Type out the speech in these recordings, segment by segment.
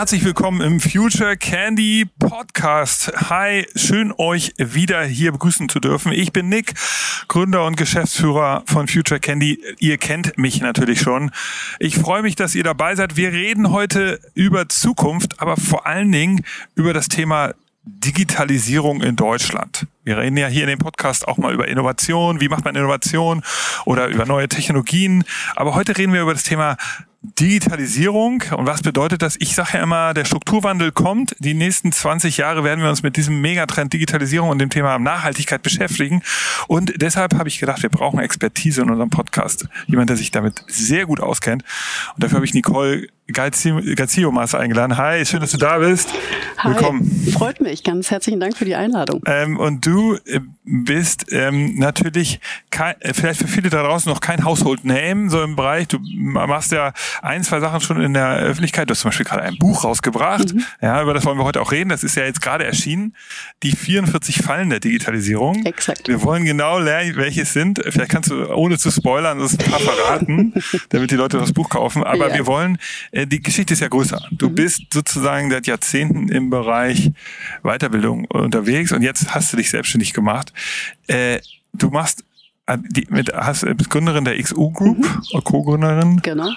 herzlich willkommen im Future Candy Podcast. Hi, schön euch wieder hier begrüßen zu dürfen. Ich bin Nick, Gründer und Geschäftsführer von Future Candy. Ihr kennt mich natürlich schon. Ich freue mich, dass ihr dabei seid. Wir reden heute über Zukunft, aber vor allen Dingen über das Thema Digitalisierung in Deutschland. Wir reden ja hier in dem Podcast auch mal über Innovation, wie macht man Innovation oder über neue Technologien. Aber heute reden wir über das Thema Digitalisierung. Und was bedeutet das? Ich sage ja immer, der Strukturwandel kommt. Die nächsten 20 Jahre werden wir uns mit diesem Megatrend Digitalisierung und dem Thema Nachhaltigkeit beschäftigen. Und deshalb habe ich gedacht, wir brauchen Expertise in unserem Podcast. Jemand, der sich damit sehr gut auskennt. Und dafür habe ich Nicole Gaziomas eingeladen. Hi, schön, dass du da bist. Hi, Willkommen. Freut mich. Ganz herzlichen Dank für die Einladung. Ähm, und du äh, bist ähm, natürlich kein, äh, vielleicht für viele da draußen noch kein Household Name so im Bereich. Du machst ja ein, zwei Sachen schon in der Öffentlichkeit. Du hast zum Beispiel gerade ein Buch rausgebracht. Mhm. Ja, über das wollen wir heute auch reden. Das ist ja jetzt gerade erschienen. Die 44 Fallen der Digitalisierung. Exakt. Wir wollen genau lernen, welche es sind. Vielleicht kannst du, ohne zu spoilern, das ein paar verraten, damit die Leute das Buch kaufen. Aber ja. wir wollen, äh, die Geschichte ist ja größer. Du mhm. bist sozusagen seit Jahrzehnten im Bereich Weiterbildung unterwegs und jetzt hast du dich selbstständig gemacht. Äh, du machst äh, die, mit, hast, bist Gründerin der XU Group, mhm. Co-Gründerin. Genau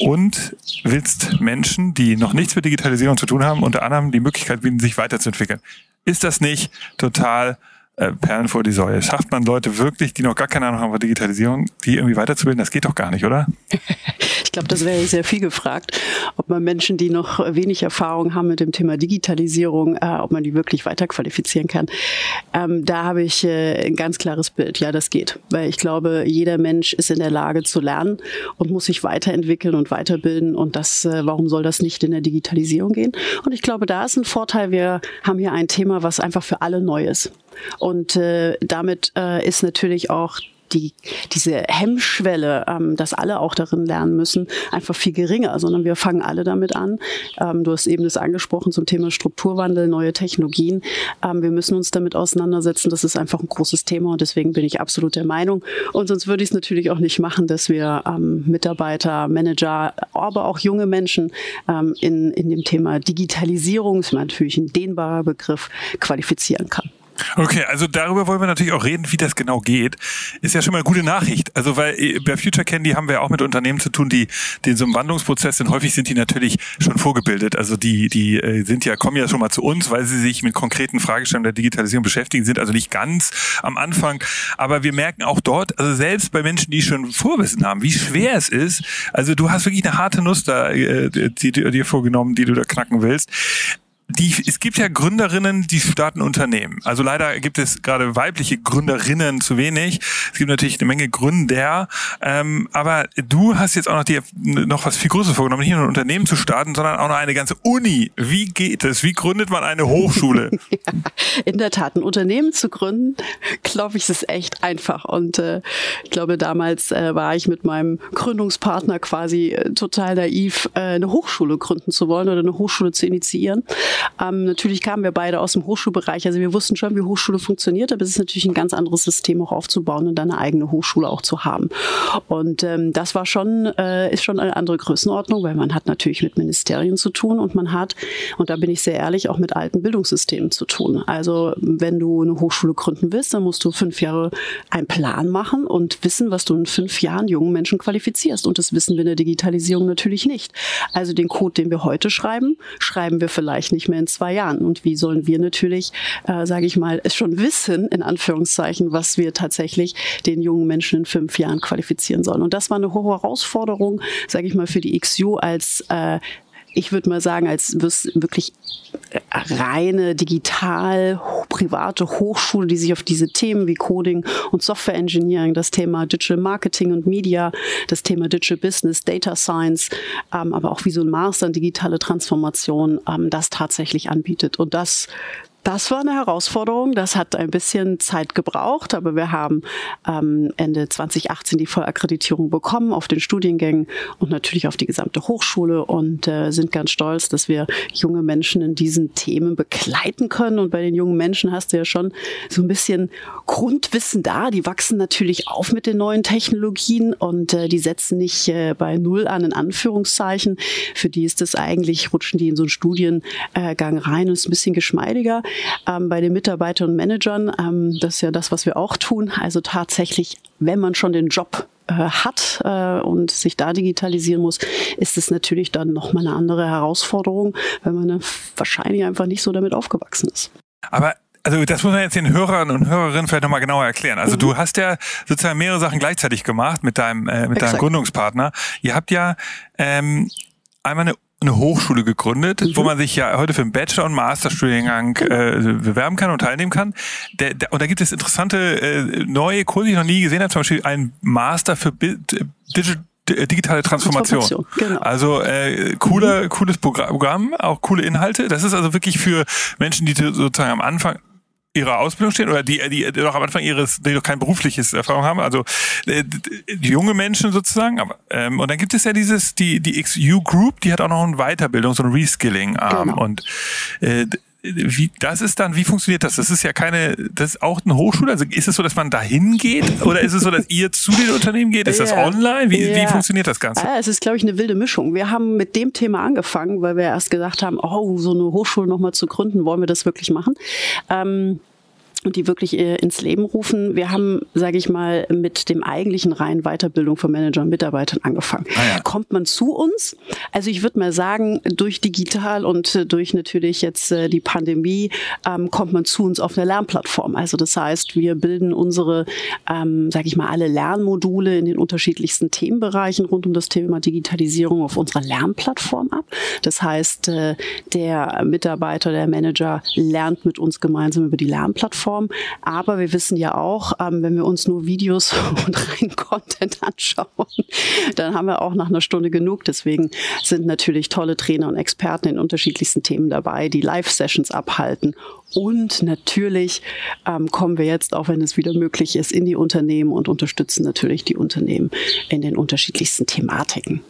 und willst Menschen, die noch nichts mit Digitalisierung zu tun haben, unter anderem die Möglichkeit bieten, sich weiterzuentwickeln. Ist das nicht total äh, Perlen vor die Säule? Schafft man Leute wirklich, die noch gar keine Ahnung haben von Digitalisierung, die irgendwie weiterzubilden? Das geht doch gar nicht, oder? Ich glaube, das wäre sehr viel gefragt, ob man Menschen, die noch wenig Erfahrung haben mit dem Thema Digitalisierung, äh, ob man die wirklich weiterqualifizieren kann. Ähm, da habe ich äh, ein ganz klares Bild. Ja, das geht. Weil ich glaube, jeder Mensch ist in der Lage zu lernen und muss sich weiterentwickeln und weiterbilden. Und das, äh, warum soll das nicht in der Digitalisierung gehen? Und ich glaube, da ist ein Vorteil. Wir haben hier ein Thema, was einfach für alle neu ist. Und äh, damit äh, ist natürlich auch die, diese Hemmschwelle, ähm, dass alle auch darin lernen müssen, einfach viel geringer, sondern wir fangen alle damit an. Ähm, du hast eben das angesprochen zum Thema Strukturwandel, neue Technologien. Ähm, wir müssen uns damit auseinandersetzen. Das ist einfach ein großes Thema und deswegen bin ich absolut der Meinung. Und sonst würde ich es natürlich auch nicht machen, dass wir ähm, Mitarbeiter, Manager, aber auch junge Menschen ähm, in, in dem Thema Digitalisierung, ist natürlich ein dehnbarer Begriff, qualifizieren kann. Okay, also darüber wollen wir natürlich auch reden, wie das genau geht. Ist ja schon mal eine gute Nachricht. Also weil äh, bei Future Candy haben wir auch mit Unternehmen zu tun, die den so einem Wandlungsprozess sind. Häufig sind die natürlich schon vorgebildet. Also die die äh, sind ja kommen ja schon mal zu uns, weil sie sich mit konkreten Fragestellungen der Digitalisierung beschäftigen, sind also nicht ganz am Anfang. Aber wir merken auch dort, also selbst bei Menschen, die schon Vorwissen haben, wie schwer es ist. Also du hast wirklich eine harte Nuss da, äh, die, die dir vorgenommen, die du da knacken willst die, es gibt ja Gründerinnen, die starten Unternehmen. Also leider gibt es gerade weibliche Gründerinnen zu wenig. Es gibt natürlich eine Menge Gründer. Ähm, aber du hast jetzt auch noch dir noch was viel Größeres vorgenommen, nicht nur ein Unternehmen zu starten, sondern auch noch eine ganze Uni. Wie geht es? Wie gründet man eine Hochschule? ja, in der Tat, ein Unternehmen zu gründen, glaube ich, ist echt einfach. Und äh, ich glaube, damals äh, war ich mit meinem Gründungspartner quasi äh, total naiv, äh, eine Hochschule gründen zu wollen oder eine Hochschule zu initiieren. Ähm, natürlich kamen wir beide aus dem Hochschulbereich, also wir wussten schon, wie Hochschule funktioniert, aber es ist natürlich ein ganz anderes System auch aufzubauen und dann eine eigene Hochschule auch zu haben. Und ähm, das war schon, äh, ist schon eine andere Größenordnung, weil man hat natürlich mit Ministerien zu tun und man hat, und da bin ich sehr ehrlich, auch mit alten Bildungssystemen zu tun. Also wenn du eine Hochschule gründen willst, dann musst du fünf Jahre einen Plan machen und wissen, was du in fünf Jahren jungen Menschen qualifizierst. Und das wissen wir in der Digitalisierung natürlich nicht. Also den Code, den wir heute schreiben, schreiben wir vielleicht nicht mehr in zwei Jahren. Und wie sollen wir natürlich, äh, sage ich mal, es schon wissen, in Anführungszeichen, was wir tatsächlich den jungen Menschen in fünf Jahren qualifizieren sollen. Und das war eine hohe Herausforderung, sage ich mal, für die XU als äh, ich würde mal sagen, als wirklich reine digital private Hochschule, die sich auf diese Themen wie Coding und Software Engineering, das Thema Digital Marketing und Media, das Thema Digital Business, Data Science, ähm, aber auch wie so ein Master in digitale Transformation, ähm, das tatsächlich anbietet. Und das Das war eine Herausforderung. Das hat ein bisschen Zeit gebraucht, aber wir haben ähm, Ende 2018 die Vollakkreditierung bekommen auf den Studiengängen und natürlich auf die gesamte Hochschule und äh, sind ganz stolz, dass wir junge Menschen in diesen Themen begleiten können. Und bei den jungen Menschen hast du ja schon so ein bisschen Grundwissen da. Die wachsen natürlich auf mit den neuen Technologien und äh, die setzen nicht äh, bei Null an, in Anführungszeichen. Für die ist das eigentlich, rutschen die in so einen Studiengang rein und ist ein bisschen geschmeidiger ähm, bei den Mitarbeitern und Managern. Ähm, das ist ja das, was wir auch tun. Also tatsächlich, wenn man schon den Job äh, hat äh, und sich da digitalisieren muss, ist es natürlich dann nochmal eine andere Herausforderung, wenn man wahrscheinlich einfach nicht so damit aufgewachsen ist. Aber also das muss man jetzt den Hörern und Hörerinnen vielleicht nochmal genauer erklären. Also mhm. du hast ja sozusagen mehrere Sachen gleichzeitig gemacht mit deinem, äh, mit deinem Gründungspartner. Ihr habt ja ähm, einmal eine eine Hochschule gegründet, mhm. wo man sich ja heute für einen Bachelor- und Masterstudiengang äh, bewerben kann und teilnehmen kann. Der, der, und da gibt es interessante äh, neue Kurse, die ich noch nie gesehen habe, zum Beispiel ein Master für Digital digitale Transformation. Transformation genau. Also äh, cooler, mhm. cooles Programm, auch coole Inhalte. Das ist also wirklich für Menschen, die sozusagen am Anfang ihrer Ausbildung stehen oder die, die, die noch am Anfang ihres, die noch kein berufliches Erfahrung haben, also äh, die junge Menschen sozusagen. Aber, ähm, und dann gibt es ja dieses, die, die XU Group, die hat auch noch ein Weiterbildung, so ein Reskilling-Arm. Genau. Und äh, wie, das ist dann, wie funktioniert das? Das ist ja keine, das ist auch eine Hochschule. Also ist es so, dass man dahin geht oder ist es so, dass ihr zu den Unternehmen geht? Ist das online? Wie, wie funktioniert das Ganze? Ja, es ist, glaube ich, eine wilde Mischung. Wir haben mit dem Thema angefangen, weil wir erst gesagt haben, oh, so eine Hochschule nochmal zu gründen, wollen wir das wirklich machen? Ähm, und die wirklich äh, ins Leben rufen. Wir haben, sage ich mal, mit dem eigentlichen reinen Weiterbildung von Managern und Mitarbeitern angefangen. Ah ja. Kommt man zu uns? Also ich würde mal sagen, durch digital und äh, durch natürlich jetzt äh, die Pandemie ähm, kommt man zu uns auf einer Lernplattform. Also das heißt, wir bilden unsere, ähm, sage ich mal, alle Lernmodule in den unterschiedlichsten Themenbereichen rund um das Thema Digitalisierung auf unserer Lernplattform ab. Das heißt, äh, der Mitarbeiter, der Manager lernt mit uns gemeinsam über die Lernplattform Plattform. Aber wir wissen ja auch, ähm, wenn wir uns nur Videos und rein Content anschauen, dann haben wir auch nach einer Stunde genug. Deswegen sind natürlich tolle Trainer und Experten in unterschiedlichsten Themen dabei, die Live-Sessions abhalten. Und natürlich ähm, kommen wir jetzt, auch wenn es wieder möglich ist, in die Unternehmen und unterstützen natürlich die Unternehmen in den unterschiedlichsten Thematiken.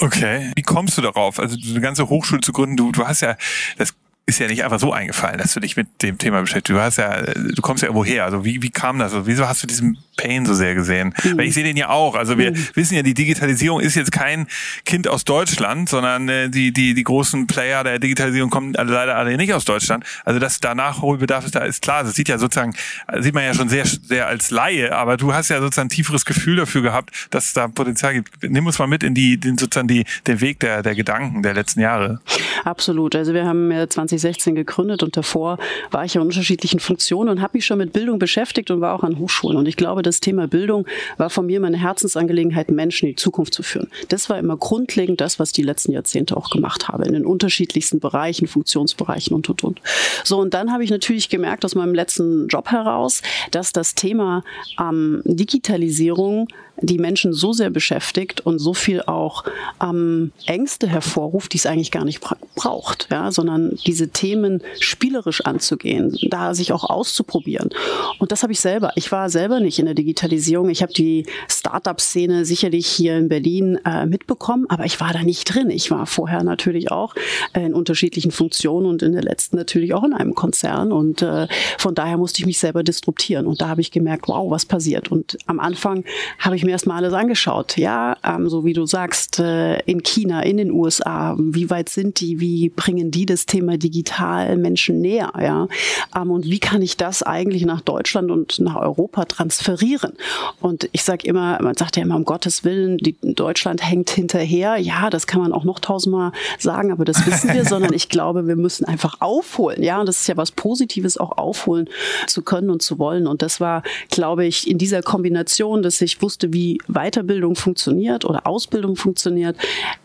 Okay. Wie kommst du darauf? Also eine ganze Hochschule zu gründen, du, du hast ja das ist ja nicht einfach so eingefallen, dass du dich mit dem Thema beschäftigst. Du hast ja, du kommst ja irgendwo her. Also wie, wie kam das? Also wieso hast du diesen Pain so sehr gesehen? Mhm. Weil ich sehe den ja auch. Also wir mhm. wissen ja, die Digitalisierung ist jetzt kein Kind aus Deutschland, sondern äh, die, die, die großen Player der Digitalisierung kommen alle, leider alle nicht aus Deutschland. Also dass da Nachholbedarf ist, da ist klar. Das sieht ja sozusagen, sieht man ja schon sehr, sehr als Laie, aber du hast ja sozusagen ein tieferes Gefühl dafür gehabt, dass es da Potenzial gibt. Nimm uns mal mit in die, den, sozusagen die, den Weg der, der Gedanken der letzten Jahre. Absolut. Also wir haben ja 20 2016 gegründet und davor war ich in unterschiedlichen Funktionen und habe mich schon mit Bildung beschäftigt und war auch an Hochschulen. Und ich glaube, das Thema Bildung war von mir meine Herzensangelegenheit, Menschen in die Zukunft zu führen. Das war immer grundlegend das, was die letzten Jahrzehnte auch gemacht habe, in den unterschiedlichsten Bereichen, Funktionsbereichen und, und, und. So, und dann habe ich natürlich gemerkt aus meinem letzten Job heraus, dass das Thema ähm, Digitalisierung die Menschen so sehr beschäftigt und so viel auch ähm, Ängste hervorruft, die es eigentlich gar nicht braucht, ja, sondern diese Themen spielerisch anzugehen, da sich auch auszuprobieren. Und das habe ich selber. Ich war selber nicht in der Digitalisierung. Ich habe die Startup-Szene sicherlich hier in Berlin äh, mitbekommen, aber ich war da nicht drin. Ich war vorher natürlich auch in unterschiedlichen Funktionen und in der letzten natürlich auch in einem Konzern. Und äh, von daher musste ich mich selber disruptieren. Und da habe ich gemerkt, wow, was passiert. Und am Anfang habe ich mir erstmal alles angeschaut. Ja, ähm, so wie du sagst, äh, in China, in den USA, wie weit sind die, wie bringen die das Thema digital Menschen näher, ja? Ähm, und wie kann ich das eigentlich nach Deutschland und nach Europa transferieren? Und ich sage immer, man sagt ja immer, um Gottes Willen, die, Deutschland hängt hinterher. Ja, das kann man auch noch tausendmal sagen, aber das wissen wir, sondern ich glaube, wir müssen einfach aufholen. Ja, und das ist ja was Positives, auch aufholen zu können und zu wollen. Und das war, glaube ich, in dieser Kombination, dass ich wusste, wie wie Weiterbildung funktioniert oder Ausbildung funktioniert.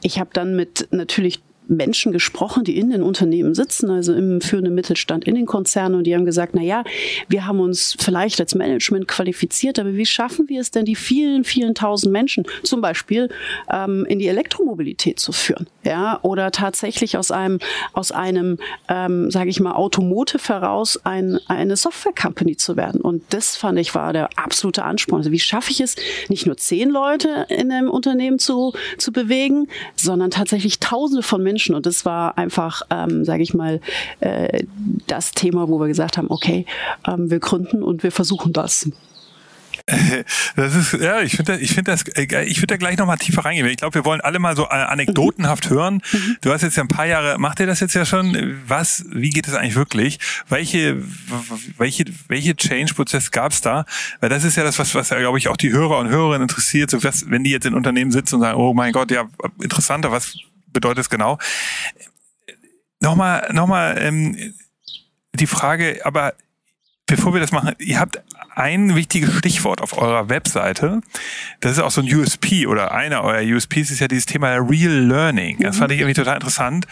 Ich habe dann mit natürlich Menschen gesprochen, die in den Unternehmen sitzen, also im führenden Mittelstand, in den Konzernen und die haben gesagt, na ja, wir haben uns vielleicht als Management qualifiziert, aber wie schaffen wir es denn, die vielen, vielen tausend Menschen zum Beispiel ähm, in die Elektromobilität zu führen, ja, oder tatsächlich aus einem, aus einem, ähm, sage ich mal, Automotive heraus ein, eine Software-Company zu werden. Und das fand ich war der absolute Ansporn. Also wie schaffe ich es, nicht nur zehn Leute in einem Unternehmen zu, zu bewegen, sondern tatsächlich Tausende von Menschen. Und das war einfach, ähm, sage ich mal, äh, das Thema, wo wir gesagt haben, okay, ähm, wir gründen und wir versuchen das. Das ist, ja, ich finde, ich finde das, äh, ich würde da gleich nochmal tiefer reingehen. Ich glaube, wir wollen alle mal so äh, anekdotenhaft hören. Mhm. Du hast jetzt ja ein paar Jahre, macht ihr das jetzt ja schon? Was, wie geht es eigentlich wirklich? Welche, welche, welche Change-Prozess gab es da? Weil das ist ja das, was, was ja, glaube ich, auch die Hörer und Hörerinnen interessiert. So was, wenn die jetzt in Unternehmen sitzen und sagen, oh mein Gott, ja, interessanter, was bedeutet es genau? Nochmal, nochmal, ähm, die Frage, aber bevor wir das machen, ihr habt ein wichtiges Stichwort auf eurer Webseite. Das ist auch so ein USP oder einer eurer USPs ist ja dieses Thema Real Learning. Das fand ich irgendwie total interessant.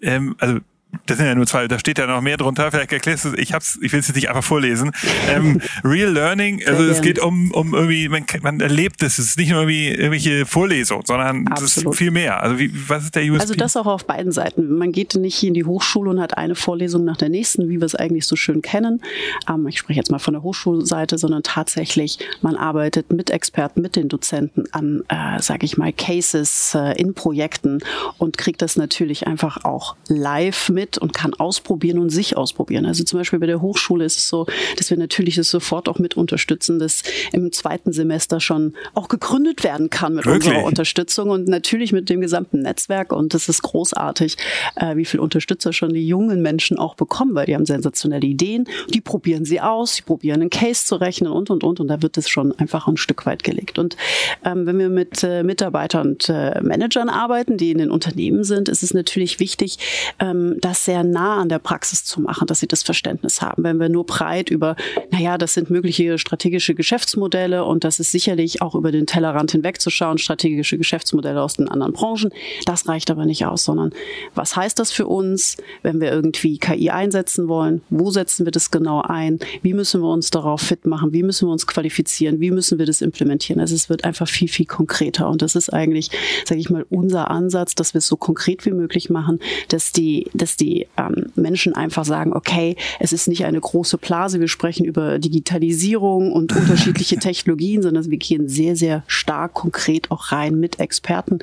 Ähm, also das sind ja nur zwei, da steht ja noch mehr drunter. Vielleicht erklärst du, ich hab's, ich will es jetzt nicht einfach vorlesen. Ähm, Real Learning, also es geht um, um irgendwie, man, man erlebt es. Es ist nicht nur irgendwie irgendwelche Vorlesungen, sondern es ist viel mehr. Also wie, was ist der USP? Also das auch auf beiden Seiten. Man geht nicht in die Hochschule und hat eine Vorlesung nach der nächsten, wie wir es eigentlich so schön kennen. Ähm, ich spreche jetzt mal von der Hochschulseite, sondern tatsächlich, man arbeitet mit Experten, mit den Dozenten an, äh, sage ich mal, Cases äh, in Projekten und kriegt das natürlich einfach auch live mit und kann ausprobieren und sich ausprobieren. Also zum Beispiel bei der Hochschule ist es so, dass wir natürlich das sofort auch mit unterstützen, dass im zweiten Semester schon auch gegründet werden kann mit Wirklich? unserer Unterstützung und natürlich mit dem gesamten Netzwerk. Und das ist großartig, äh, wie viel Unterstützer schon die jungen Menschen auch bekommen, weil die haben sensationelle Ideen, die probieren sie aus, sie probieren einen Case zu rechnen und und und und da wird es schon einfach ein Stück weit gelegt. Und ähm, wenn wir mit äh, Mitarbeitern und äh, Managern arbeiten, die in den Unternehmen sind, ist es natürlich wichtig, ähm, das sehr nah an der Praxis zu machen, dass sie das Verständnis haben. Wenn wir nur breit über, naja, das sind mögliche strategische Geschäftsmodelle und das ist sicherlich auch über den Tellerrand hinwegzuschauen, strategische Geschäftsmodelle aus den anderen Branchen, das reicht aber nicht aus, sondern was heißt das für uns, wenn wir irgendwie KI einsetzen wollen? Wo setzen wir das genau ein? Wie müssen wir uns darauf fit machen? Wie müssen wir uns qualifizieren? Wie müssen wir das implementieren? Also es wird einfach viel, viel konkreter und das ist eigentlich, sage ich mal, unser Ansatz, dass wir es so konkret wie möglich machen, dass die, dass die ähm, Menschen einfach sagen, okay, es ist nicht eine große Blase, wir sprechen über Digitalisierung und unterschiedliche Technologien, sondern wir gehen sehr, sehr stark konkret auch rein mit Experten.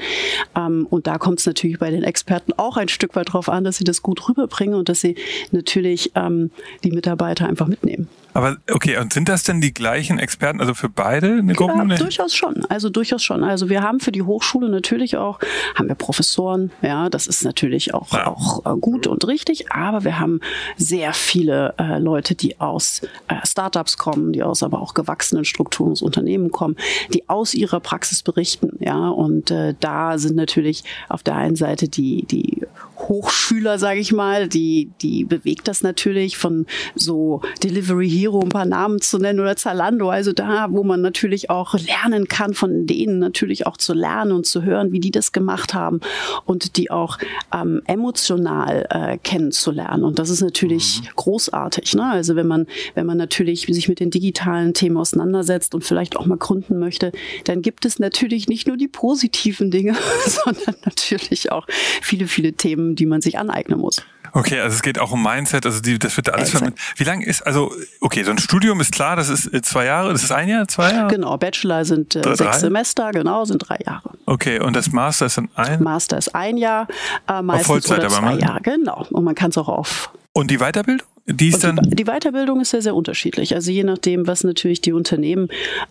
Ähm, und da kommt es natürlich bei den Experten auch ein Stück weit darauf an, dass sie das gut rüberbringen und dass sie natürlich ähm, die Mitarbeiter einfach mitnehmen. Aber okay, und sind das denn die gleichen Experten, also für beide eine Gruppe? Ja, durchaus schon. Also durchaus schon. Also wir haben für die Hochschule natürlich auch, haben wir Professoren, ja, das ist natürlich auch, ja. auch äh, gut und richtig, aber wir haben sehr viele äh, Leute, die aus äh, Startups kommen, die aus aber auch gewachsenen Strukturen des Unternehmen kommen, die aus ihrer Praxis berichten, ja, und äh, da sind natürlich auf der einen Seite die, die Hochschüler, sage ich mal, die, die bewegt das natürlich von so Delivery Hero ein paar Namen zu nennen oder Zalando, also da, wo man natürlich auch lernen kann, von denen natürlich auch zu lernen und zu hören, wie die das gemacht haben und die auch ähm, emotional äh, kennenzulernen. Und das ist natürlich mhm. großartig. Ne? Also wenn man, wenn man natürlich sich mit den digitalen Themen auseinandersetzt und vielleicht auch mal gründen möchte, dann gibt es natürlich nicht nur die positiven Dinge, sondern natürlich auch viele, viele Themen, die man sich aneignen muss. Okay, also es geht auch um Mindset, also die, das wird alles vermittelt. Wie lange ist, also, okay, so ein Studium ist klar, das ist äh, zwei Jahre, das ist ein Jahr, zwei Jahre? Genau, Bachelor sind äh, drei, sechs Semester, genau, sind drei Jahre. Okay, und das Master ist dann ein? Master ist ein Jahr, äh, meistens auf Vollzeit, oder zwei aber Jahre, genau. Und man kann es auch auf und die Weiterbildung? Die, ist dann die, Weiterbildung ist sehr, sehr unterschiedlich. Also je nachdem, was natürlich die Unternehmen,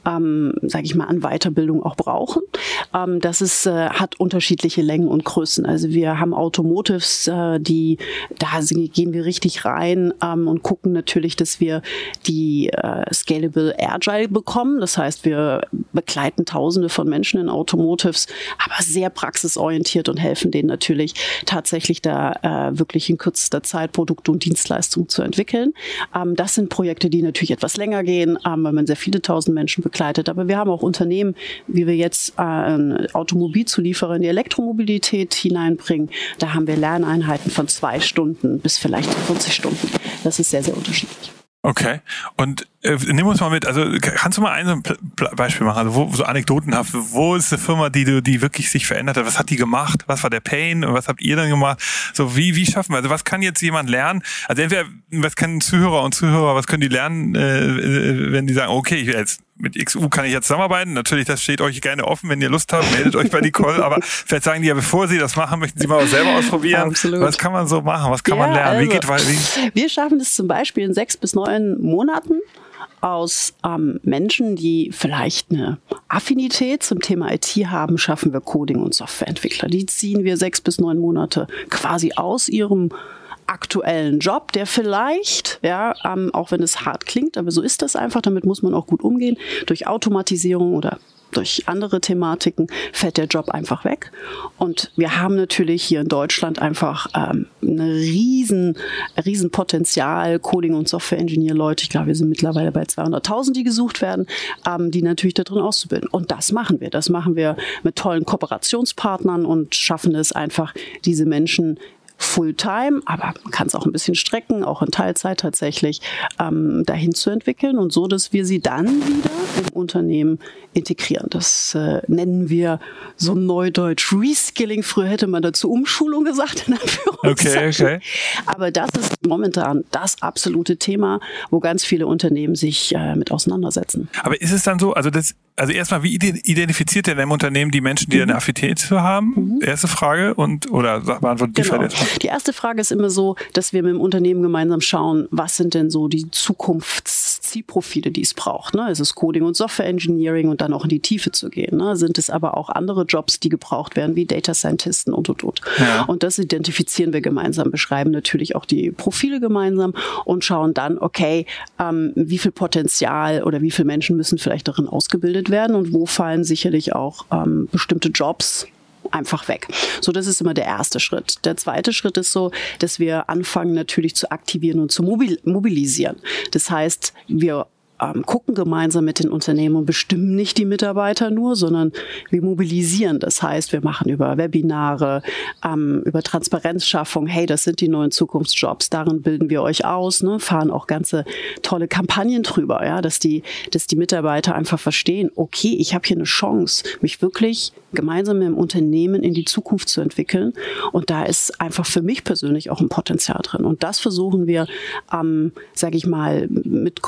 ähm, sage ich mal, an Weiterbildung auch brauchen. Ähm, das ist, äh, hat unterschiedliche Längen und Größen. Also wir haben Automotives, äh, die, da gehen wir richtig rein ähm, und gucken natürlich, dass wir die äh, Scalable Agile bekommen. Das heißt, wir begleiten Tausende von Menschen in Automotives, aber sehr praxisorientiert und helfen denen natürlich tatsächlich da äh, wirklich in kürzester Zeit Produkte und Dienstleistungen zu entwickeln. Ähm, das sind Projekte, die natürlich etwas länger gehen, ähm, weil man sehr viele tausend Menschen begleitet. Aber wir haben auch Unternehmen, wie wir jetzt äh, Automobilzulieferer in die Elektromobilität hineinbringen. Da haben wir Lerneinheiten von zwei Stunden bis vielleicht 40 Stunden. Das ist sehr, sehr unterschiedlich. Okay. Und äh, nimm uns mal mit, also kannst du mal ein Beispiel machen, also wo, so anekdotenhaft, wo ist eine Firma, die du, die wirklich sich verändert hat? Was hat die gemacht? Was war der Pain? Und was habt ihr dann gemacht? So, wie, wie schaffen wir? Also was kann jetzt jemand lernen? Also entweder, was können Zuhörer und Zuhörer, was können die lernen, äh, äh wenn die sagen, okay, jetzt mit XU kann ich jetzt zusammenarbeiten. Natürlich, das steht euch gerne offen, wenn ihr Lust habt, meldet euch bei Nicole. Aber vielleicht sagen die ja, bevor sie das machen, möchten sie mal selber ausprobieren. Absolut. Was kann man so machen? Was kann ja, man lernen? Wie also, geht wie? Wir schaffen es zum Beispiel in sechs bis neun Monaten aus ähm, Menschen, die vielleicht eine Affinität zum Thema IT haben, schaffen wir Coding- und Softwareentwickler. Die ziehen wir sechs bis neun Monate quasi aus ihrem aktuellen Job, der vielleicht, ja, ähm, auch wenn es hart klingt, aber so ist das einfach, damit muss man auch gut umgehen, durch Automatisierung oder durch andere Thematiken fällt der Job einfach weg. Und wir haben natürlich hier in Deutschland einfach ähm, ein riesen, riesen Potenzial, Coding- und Software-Engineer-Leute. Ich glaube, wir sind mittlerweile bei 200.000, die gesucht werden, ähm, die natürlich da drin auszubilden. Und das machen wir. Das machen wir mit tollen Kooperationspartnern und schaffen es einfach, diese Menschen Fulltime, aber man kann es auch ein bisschen strecken, auch in Teilzeit tatsächlich, ähm, dahin zu entwickeln und so, dass wir sie dann wieder im Unternehmen integrieren. Das äh, nennen wir so neudeutsch Reskilling. Früher hätte man dazu Umschulung gesagt, in Okay, okay. Aber das ist momentan das absolute Thema, wo ganz viele Unternehmen sich äh, mit auseinandersetzen. Aber ist es dann so, also das, also erstmal, wie identifiziert ihr denn im Unternehmen die Menschen, die mhm. eine Affinität zu haben? Mhm. Erste Frage und oder beantwortet die genau. Frage Die erste Frage ist immer so, dass wir mit dem Unternehmen gemeinsam schauen, was sind denn so die Zukunftszielprofile, die es braucht. Ne? Ist es Coding und Software Engineering und dann auch in die Tiefe zu gehen? Ne? Sind es aber auch andere Jobs, die gebraucht werden, wie Data Scientisten und und und. Ja. Und das identifizieren wir gemeinsam, beschreiben natürlich auch die Profile gemeinsam und schauen dann, okay, ähm, wie viel Potenzial oder wie viele Menschen müssen vielleicht darin ausgebildet werden und wo fallen sicherlich auch ähm, bestimmte Jobs einfach weg. So, das ist immer der erste Schritt. Der zweite Schritt ist so, dass wir anfangen natürlich zu aktivieren und zu mobilisieren. Das heißt, wir ähm, gucken gemeinsam mit den Unternehmen und bestimmen nicht die Mitarbeiter nur, sondern wir mobilisieren. Das heißt, wir machen über Webinare, ähm, über Transparenzschaffung, hey, das sind die neuen Zukunftsjobs, darin bilden wir euch aus, ne, fahren auch ganze tolle Kampagnen drüber, ja, dass die, dass die Mitarbeiter einfach verstehen, okay, ich habe hier eine Chance, mich wirklich gemeinsam mit dem Unternehmen in die Zukunft zu entwickeln. Und da ist einfach für mich persönlich auch ein Potenzial drin. Und das versuchen wir, ähm, sage ich mal, mit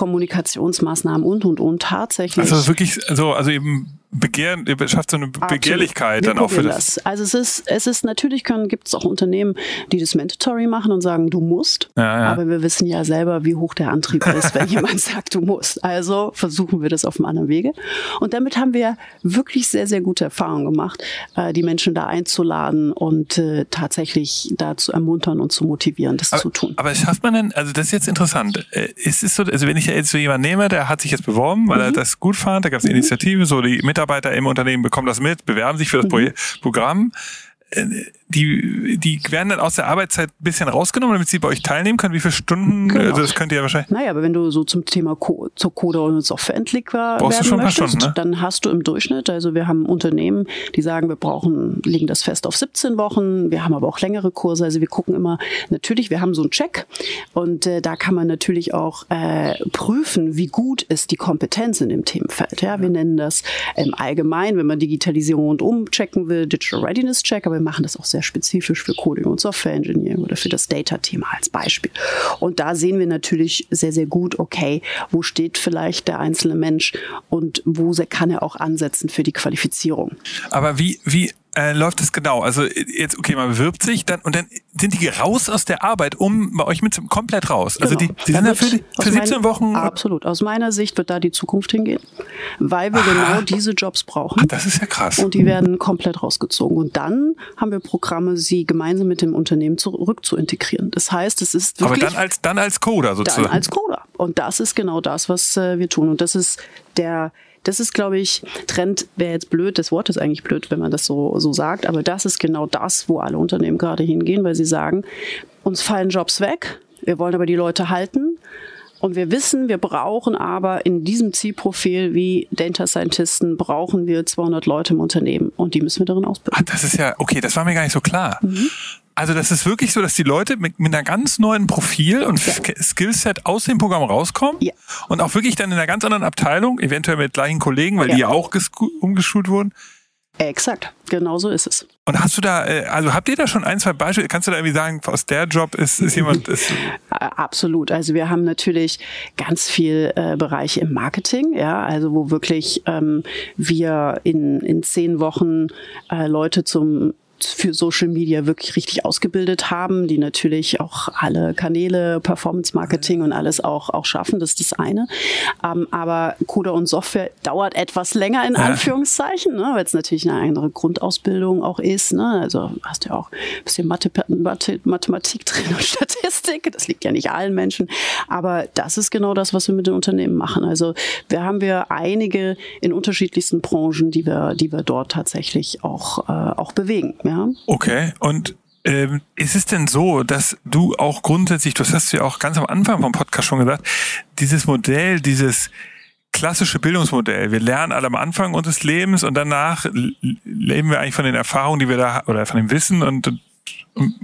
Kommunikationsmaßnahmen und und und tatsächlich. Also wirklich, so, also eben Begehr, schafft so eine Begehrlichkeit dann auch für das. das. Also es ist, es ist natürlich können, gibt es auch Unternehmen, die das Mandatory machen und sagen, du musst. Ja, ja. Aber wir wissen ja selber, wie hoch der Antrieb ist, wenn jemand sagt, du musst. Also versuchen wir das auf einem anderen Wege. Und damit haben wir wirklich sehr, sehr gute Erfahrungen gemacht, äh, die Menschen da einzuladen und äh, tatsächlich da zu ermuntern und zu motivieren, das aber, zu tun. Aber schafft man denn, also das ist jetzt interessant, äh, ist es so, also wenn ich jetzt so jemanden nehme, der hat sich jetzt beworben, weil mhm. er das gut fand, da gab es. Initiative, so die Mitarbeiter Mitarbeiter im Unternehmen bekommen das mit, bewerben sich für das mhm. Programm. Die, die werden dann aus der Arbeitszeit ein bisschen rausgenommen, damit sie bei euch teilnehmen können. Wie viele Stunden? Genau. Also das könnt ihr ja wahrscheinlich. Naja, aber wenn du so zum Thema Co zur Coder und Softwareentwickler werden schon möchtest, Stunden, ne? dann hast du im Durchschnitt, also wir haben Unternehmen, die sagen, wir brauchen, legen das fest auf 17 Wochen. Wir haben aber auch längere Kurse. Also wir gucken immer, natürlich, wir haben so einen Check und äh, da kann man natürlich auch äh, prüfen, wie gut ist die Kompetenz in dem Themenfeld. Ja, wir nennen das im Allgemeinen, wenn man Digitalisierung und umchecken will, Digital Readiness Check, aber wir machen das auch sehr sehr spezifisch für Coding und Software Engineering oder für das Data-Thema als Beispiel. Und da sehen wir natürlich sehr, sehr gut, okay, wo steht vielleicht der einzelne Mensch und wo kann er auch ansetzen für die Qualifizierung. Aber wie, wie äh, läuft das genau? Also jetzt, okay, man bewirbt sich dann und dann sind die raus aus der Arbeit, um bei euch mit komplett raus. Also genau. die, die sind da für, für 17 Wochen. Absolut. Aus meiner Sicht wird da die Zukunft hingehen, weil wir Aha. genau diese Jobs brauchen. Ach, das ist ja krass. Und die werden komplett rausgezogen. Und dann haben wir Programme, sie gemeinsam mit dem Unternehmen zurück zu integrieren. Das heißt, es ist wirklich. Aber dann als, dann als Coder sozusagen. Dann als Coder. Und das ist genau das, was äh, wir tun. Und das ist der, das ist, glaube ich, Trend wäre jetzt blöd, das Wort ist eigentlich blöd, wenn man das so, so sagt, aber das ist genau das, wo alle Unternehmen gerade hingehen, weil sie sagen, uns fallen Jobs weg, Wir wollen aber die Leute halten. Und wir wissen, wir brauchen aber in diesem Zielprofil wie Data Scientisten brauchen wir 200 Leute im Unternehmen und die müssen wir darin ausbilden. Ach, das ist ja, okay, das war mir gar nicht so klar. Mhm. Also das ist wirklich so, dass die Leute mit, mit einer ganz neuen Profil und ja. Skillset aus dem Programm rauskommen ja. und auch wirklich dann in einer ganz anderen Abteilung, eventuell mit gleichen Kollegen, weil ja. die ja auch umgeschult wurden. Exakt, genau so ist es. Und hast du da, äh, also habt ihr da schon ein, zwei Beispiele? Kannst du da irgendwie sagen, aus der Job ist, ist jemand? Ist Absolut. Also wir haben natürlich ganz viel äh, Bereich im Marketing, ja, also wo wirklich ähm, wir in, in zehn Wochen äh, Leute zum für Social Media wirklich richtig ausgebildet haben, die natürlich auch alle Kanäle, Performance Marketing und alles auch, auch schaffen. Das ist das eine. Ähm, aber Coder und Software dauert etwas länger in Anführungszeichen, ne, weil es natürlich eine andere Grundausbildung auch ist. Ne? Also hast du ja auch ein bisschen Mathe, Mathe, Mathematik drin und Statistik. Das liegt ja nicht allen Menschen. Aber das ist genau das, was wir mit den Unternehmen machen. Also wir haben wir einige in unterschiedlichsten Branchen, die wir, die wir dort tatsächlich auch, äh, auch bewegen. Ja. Okay, und ähm, ist es denn so, dass du auch grundsätzlich, das hast du ja auch ganz am Anfang vom Podcast schon gesagt, dieses Modell, dieses klassische Bildungsmodell. Wir lernen alle am Anfang unseres Lebens und danach leben wir eigentlich von den Erfahrungen, die wir da oder von dem Wissen und, und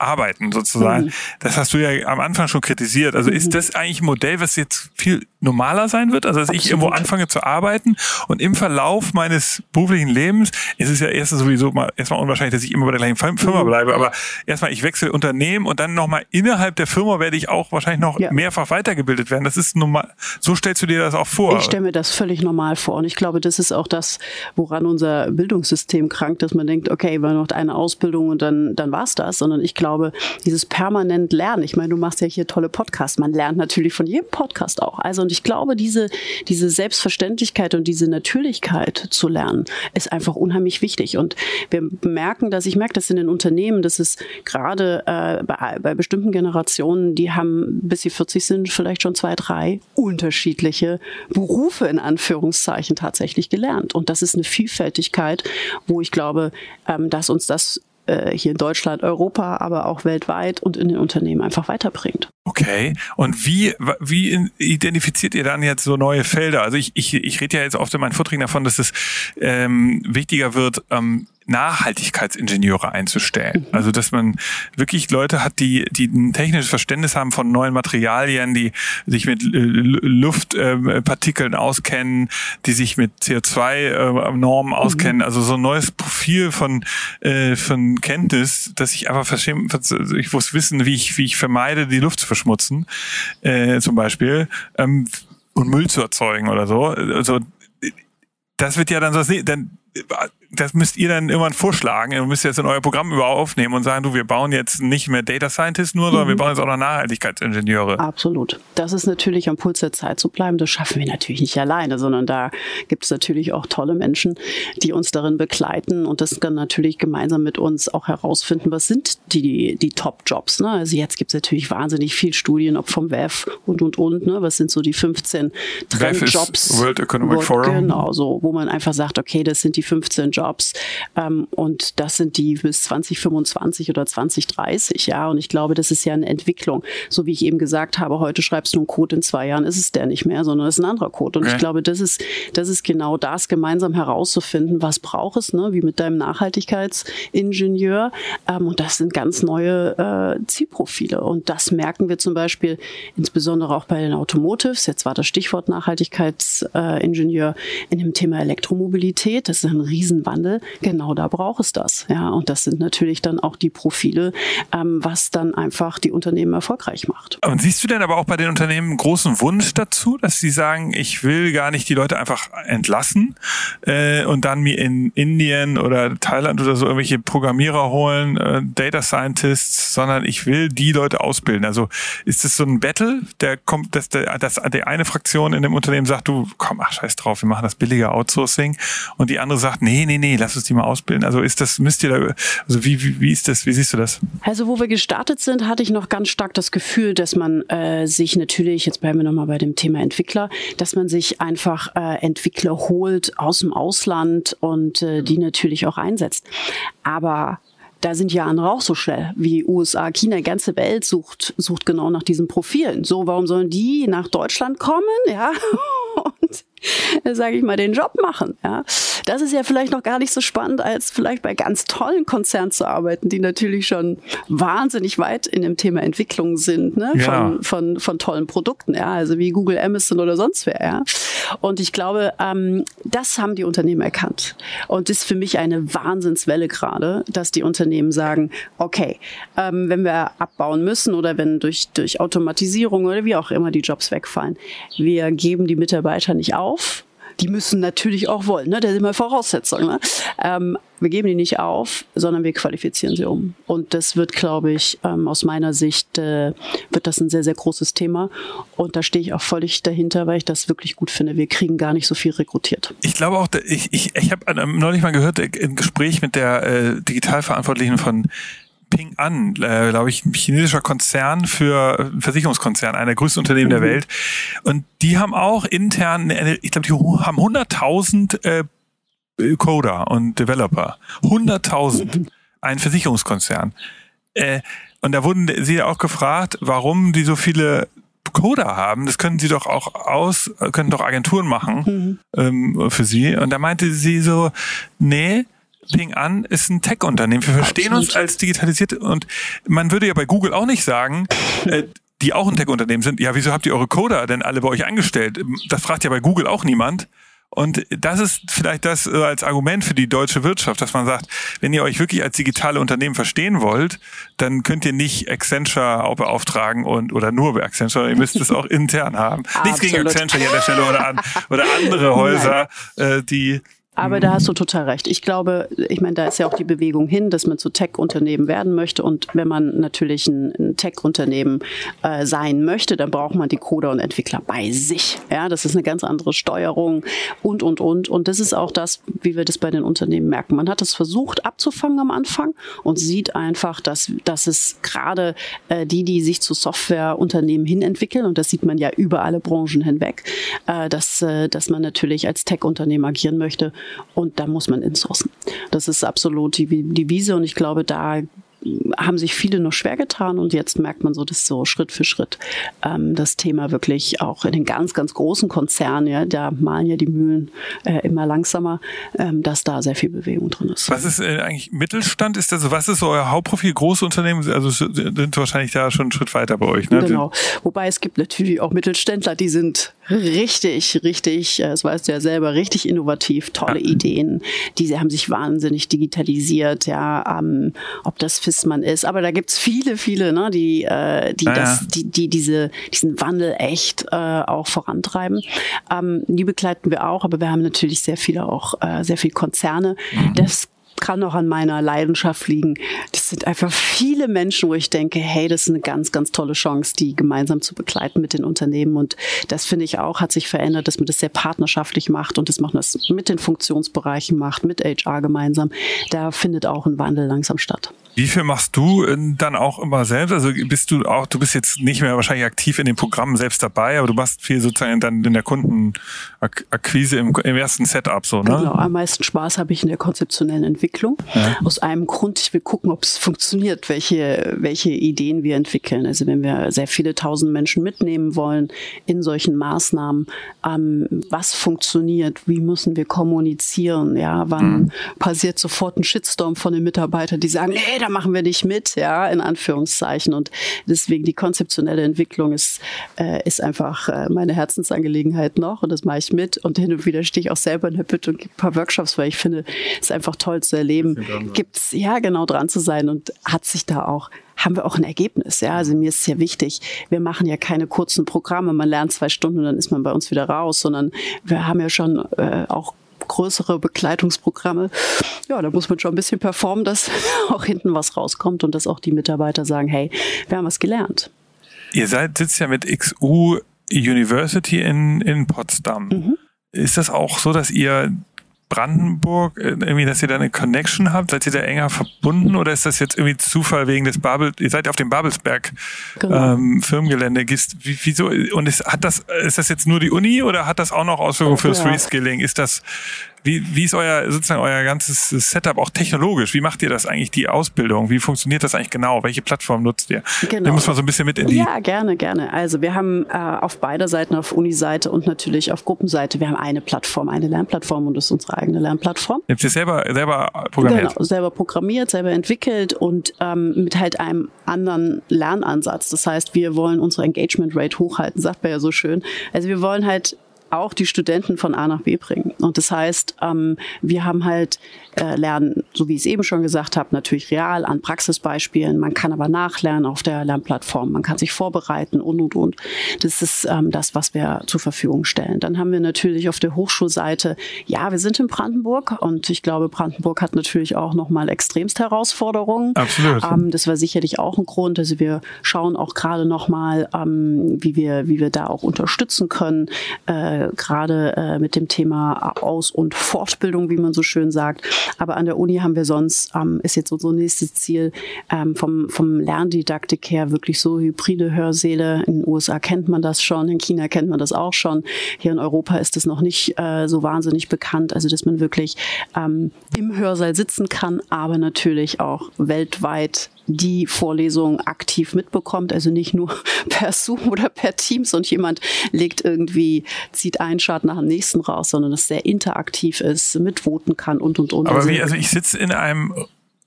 arbeiten sozusagen. Mhm. Das hast du ja am Anfang schon kritisiert. Also mhm. ist das eigentlich ein Modell, was jetzt viel normaler sein wird? Also dass Absolut. ich irgendwo anfange zu arbeiten und im Verlauf meines beruflichen Lebens ist es ja erst sowieso mal erstmal unwahrscheinlich, dass ich immer bei der gleichen Firma mhm. bleibe, aber erstmal ich wechsle Unternehmen und dann nochmal innerhalb der Firma werde ich auch wahrscheinlich noch ja. mehrfach weitergebildet werden. Das ist normal. So stellst du dir das auch vor? Ich stelle mir das völlig normal vor und ich glaube, das ist auch das, woran unser Bildungssystem krankt, dass man denkt, okay, war noch eine Ausbildung und dann dann war's das, sondern ich glaube glaube, dieses permanent Lernen, ich meine, du machst ja hier tolle Podcasts, man lernt natürlich von jedem Podcast auch. Also und ich glaube, diese, diese Selbstverständlichkeit und diese Natürlichkeit zu lernen, ist einfach unheimlich wichtig. Und wir merken dass ich merke das in den Unternehmen, dass es gerade äh, bei, bei bestimmten Generationen, die haben, bis sie 40 sind, vielleicht schon zwei, drei unterschiedliche Berufe in Anführungszeichen tatsächlich gelernt. Und das ist eine Vielfältigkeit, wo ich glaube, ähm, dass uns das äh, hier in Deutschland, Europa, aber auch weltweit und in den Unternehmen einfach weiterbringt. Okay. Und wie, wie identifiziert ihr dann jetzt so neue Felder? Also ich, ich, ich rede ja jetzt oft in meinen Vorträgen davon, dass es ähm, wichtiger wird, ähm, Nachhaltigkeitsingenieure einzustellen. Mhm. Also dass man wirklich Leute hat, die, die ein technisches Verständnis haben von neuen Materialien, die sich mit Luftpartikeln auskennen, die sich mit CO2-Normen auskennen. Mhm. Also so ein neues Profil von, äh, von Kenntnis, dass ich einfach verstehen, ich muss wissen, wie ich, wie ich vermeide, die Luft zu verschmutzen, äh, zum Beispiel, ähm, und Müll zu erzeugen oder so. Also das wird ja dann so, dann das müsst ihr dann irgendwann vorschlagen. Ihr müsst jetzt in euer Programm über aufnehmen und sagen, du, wir bauen jetzt nicht mehr Data Scientists nur, sondern mhm. wir bauen jetzt auch noch Nachhaltigkeitsingenieure. Absolut. Das ist natürlich am Puls der Zeit zu bleiben. Das schaffen wir natürlich nicht alleine, sondern da gibt es natürlich auch tolle Menschen, die uns darin begleiten und das dann natürlich gemeinsam mit uns auch herausfinden, was sind die, die Top-Jobs. Ne? Also jetzt gibt es natürlich wahnsinnig viel Studien, ob vom WEF und, und, und. Ne? Was sind so die 15 Trendjobs? World Economic World, Forum. Genau, so, wo man einfach sagt, okay, das sind die 15 Jobs Jobs. Ähm, und das sind die bis 2025 oder 2030. Ja, und ich glaube, das ist ja eine Entwicklung. So wie ich eben gesagt habe, heute schreibst du einen Code, in zwei Jahren ist es der nicht mehr, sondern es ist ein anderer Code. Und okay. ich glaube, das ist, das ist genau das, gemeinsam herauszufinden, was braucht es, ne? wie mit deinem Nachhaltigkeitsingenieur. Ähm, und das sind ganz neue äh, Zielprofile. Und das merken wir zum Beispiel insbesondere auch bei den Automotives. Jetzt war das Stichwort Nachhaltigkeitsingenieur in dem Thema Elektromobilität. Das ist ein riesen Wandel, genau da braucht es das. Ja, und das sind natürlich dann auch die Profile, ähm, was dann einfach die Unternehmen erfolgreich macht. Und siehst du denn aber auch bei den Unternehmen einen großen Wunsch dazu, dass sie sagen, ich will gar nicht die Leute einfach entlassen äh, und dann mir in Indien oder Thailand oder so irgendwelche Programmierer holen, äh, Data Scientists, sondern ich will die Leute ausbilden. Also ist es so ein Battle, der kommt, dass der, dass die eine Fraktion in dem Unternehmen sagt, du komm, ach scheiß drauf, wir machen das billige Outsourcing und die andere sagt, nee, nee, nee, lass uns die mal ausbilden. Also ist das, müsst ihr da, also wie, wie, wie ist das, wie siehst du das? Also wo wir gestartet sind, hatte ich noch ganz stark das Gefühl, dass man äh, sich natürlich, jetzt bleiben wir nochmal bei dem Thema Entwickler, dass man sich einfach äh, Entwickler holt aus dem Ausland und äh, die natürlich auch einsetzt. Aber da sind ja andere auch so schnell wie USA, China, ganze Welt sucht, sucht genau nach diesen Profilen. So, warum sollen die nach Deutschland kommen? Ja. Sage ich mal, den Job machen. Ja. Das ist ja vielleicht noch gar nicht so spannend, als vielleicht bei ganz tollen Konzernen zu arbeiten, die natürlich schon wahnsinnig weit in dem Thema Entwicklung sind, ne? Ja. von, von, von tollen Produkten, ja, also wie Google, Amazon oder sonst wer. Ja. Und ich glaube, ähm, das haben die Unternehmen erkannt. Und das ist für mich eine Wahnsinnswelle gerade, dass die Unternehmen sagen, okay, ähm, wenn wir abbauen müssen oder wenn durch, durch Automatisierung oder wie auch immer die Jobs wegfallen, wir geben die Mitarbeiter nicht auf auf. Die müssen natürlich auch wollen, ne? Das ist immer Voraussetzung. Ne? Ähm, wir geben die nicht auf, sondern wir qualifizieren sie um. Und das wird, glaube ich, ähm, aus meiner Sicht, äh, wird das ein sehr, sehr großes Thema. Und da stehe ich auch völlig dahinter, weil ich das wirklich gut finde. Wir kriegen gar nicht so viel rekrutiert. Ich glaube auch, ich, ich, ich habe neulich mal gehört, im Gespräch mit der äh, Digitalverantwortlichen von Ping An, äh, glaube ich, ein chinesischer Konzern für Versicherungskonzern, einer der größten Unternehmen mhm. der Welt. Und die haben auch intern, ich glaube, die haben 100.000 äh, Coder und Developer. 100.000. Ein Versicherungskonzern. Äh, und da wurden sie auch gefragt, warum die so viele Coder haben, das können sie doch auch aus, können doch Agenturen machen mhm. ähm, für sie. Und da meinte sie so, nee, Ping an ist ein Tech-Unternehmen. Wir verstehen Absolut. uns als digitalisiert und man würde ja bei Google auch nicht sagen, äh, die auch ein Tech-Unternehmen sind, ja, wieso habt ihr eure Coder denn alle bei euch angestellt? Das fragt ja bei Google auch niemand. Und das ist vielleicht das äh, als Argument für die deutsche Wirtschaft, dass man sagt, wenn ihr euch wirklich als digitale Unternehmen verstehen wollt, dann könnt ihr nicht Accenture auch beauftragen und oder nur Accenture, ihr müsst es auch intern haben. Nichts gegen Accenture hier an der Stelle oder, an, oder andere Häuser, äh, die aber da hast du total recht. Ich glaube, ich meine, da ist ja auch die Bewegung hin, dass man zu Tech-Unternehmen werden möchte. Und wenn man natürlich ein, ein Tech-Unternehmen äh, sein möchte, dann braucht man die Coder und Entwickler bei sich. Ja, das ist eine ganz andere Steuerung und, und, und. Und das ist auch das, wie wir das bei den Unternehmen merken. Man hat es versucht abzufangen am Anfang und sieht einfach, dass, dass es gerade äh, die, die sich zu Softwareunternehmen hin entwickeln, und das sieht man ja über alle Branchen hinweg, äh, dass, äh, dass man natürlich als Tech-Unternehmen agieren möchte und da muss man insourcen. Das ist absolut die, Wiese und ich glaube, da haben sich viele noch schwer getan und jetzt merkt man so, dass so Schritt für Schritt ähm, das Thema wirklich auch in den ganz, ganz großen Konzernen, ja, da malen ja die Mühlen äh, immer langsamer, ähm, dass da sehr viel Bewegung drin ist. Was ist äh, eigentlich Mittelstand? Ist das, was ist so euer Hauptprofil? Große Unternehmen, also sind wahrscheinlich da schon einen Schritt weiter bei euch, ne? Genau. Wobei es gibt natürlich auch Mittelständler, die sind richtig, richtig, das weißt du ja selber, richtig innovativ, tolle ja. Ideen. Diese haben sich wahnsinnig digitalisiert, ja, ähm, ob das Fissmann ist, aber da gibt's viele, viele, ne, die, äh, die, ah, das, die, die diese, diesen Wandel echt äh, auch vorantreiben. Ähm, die begleiten wir auch, aber wir haben natürlich sehr viele auch, äh, sehr viele Konzerne. Mhm. Das kann auch an meiner Leidenschaft liegen. Sind einfach viele Menschen, wo ich denke, hey, das ist eine ganz, ganz tolle Chance, die gemeinsam zu begleiten mit den Unternehmen. Und das finde ich auch, hat sich verändert, dass man das sehr partnerschaftlich macht und das macht das mit den Funktionsbereichen macht, mit HR gemeinsam. Da findet auch ein Wandel langsam statt. Wie viel machst du äh, dann auch immer selbst? Also bist du auch, du bist jetzt nicht mehr wahrscheinlich aktiv in den Programmen selbst dabei, aber du machst viel sozusagen dann in der Kundenakquise im, im ersten Setup so, ne? Genau, am meisten Spaß habe ich in der konzeptionellen Entwicklung. Ja. Aus einem Grund, ich will gucken, ob es funktioniert, welche, welche Ideen wir entwickeln. Also wenn wir sehr viele tausend Menschen mitnehmen wollen in solchen Maßnahmen, ähm, was funktioniert, wie müssen wir kommunizieren, ja, wann mhm. passiert sofort ein Shitstorm von den Mitarbeitern, die sagen, nee, da machen wir nicht mit, ja, in Anführungszeichen. Und deswegen die konzeptionelle Entwicklung ist, äh, ist einfach äh, meine Herzensangelegenheit noch und das mache ich mit. Und hin und wieder stehe ich auch selber in der Bitte und gebe ein paar Workshops, weil ich finde, es ist einfach toll zu erleben. Gibt's, ja, genau dran zu sein und hat sich da auch haben wir auch ein Ergebnis. Ja, also mir ist sehr wichtig. Wir machen ja keine kurzen Programme. Man lernt zwei Stunden und dann ist man bei uns wieder raus, sondern wir haben ja schon äh, auch größere Begleitungsprogramme. Ja, da muss man schon ein bisschen performen, dass auch hinten was rauskommt und dass auch die Mitarbeiter sagen, hey, wir haben was gelernt. Ihr seid, sitzt ja mit XU University in, in Potsdam. Mhm. Ist das auch so, dass ihr Brandenburg, äh, irgendwie, dass ihr da eine Connection habt? Seid ihr da enger verbunden oder ist das jetzt irgendwie Zufall wegen des Babel, ihr seid auf dem Babelsberg genau. ähm, Firmengelände, wie, wieso, und ist, hat das, ist das jetzt nur die Uni oder hat das auch noch Auswirkungen fürs ja. Reskilling? Ist das, wie, wie ist euer sozusagen euer ganzes Setup auch technologisch? Wie macht ihr das eigentlich, die Ausbildung? Wie funktioniert das eigentlich genau? Welche Plattform nutzt ihr? Genau. Da muss man so ein bisschen mit in die. Ja, gerne, gerne. Also wir haben äh, auf beider Seiten, auf Uni-Seite und natürlich auf Gruppenseite, wir haben eine Plattform, eine Lernplattform und das ist unsere eigene Lernplattform. Ihr habt ihr selber, selber programmiert? Genau, selber programmiert, selber entwickelt und ähm, mit halt einem anderen Lernansatz. Das heißt, wir wollen unsere Engagement Rate hochhalten, sagt man ja so schön. Also wir wollen halt auch die Studenten von A nach B bringen. Und das heißt, ähm, wir haben halt äh, Lernen, so wie ich es eben schon gesagt habe, natürlich real an Praxisbeispielen. Man kann aber nachlernen auf der Lernplattform. Man kann sich vorbereiten und, und, und. Das ist ähm, das, was wir zur Verfügung stellen. Dann haben wir natürlich auf der Hochschulseite, ja, wir sind in Brandenburg und ich glaube, Brandenburg hat natürlich auch nochmal extremst Herausforderungen. Absolut. Ähm, das war sicherlich auch ein Grund. Also wir schauen auch gerade nochmal, ähm, wie wir, wie wir da auch unterstützen können. Äh, gerade äh, mit dem Thema Aus- und Fortbildung, wie man so schön sagt. Aber an der Uni haben wir sonst, ähm, ist jetzt unser nächstes Ziel, ähm, vom, vom Lerndidaktik her wirklich so hybride Hörsäle. In den USA kennt man das schon, in China kennt man das auch schon. Hier in Europa ist es noch nicht äh, so wahnsinnig bekannt. Also, dass man wirklich ähm, im Hörsaal sitzen kann, aber natürlich auch weltweit die Vorlesung aktiv mitbekommt, also nicht nur per Zoom oder per Teams und jemand legt irgendwie, zieht einen Chart nach dem nächsten raus, sondern es sehr interaktiv ist, mitvoten kann und und und. Aber also wie, also ich sitze in einem,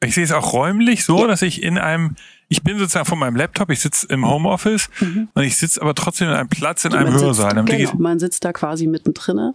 ich sehe es auch räumlich so, ja. dass ich in einem ich bin sozusagen von meinem Laptop, ich sitze im Homeoffice mhm. und ich sitze aber trotzdem in einem Platz in man einem Hörsaal. Sitzt, genau, man sitzt da quasi mittendrin.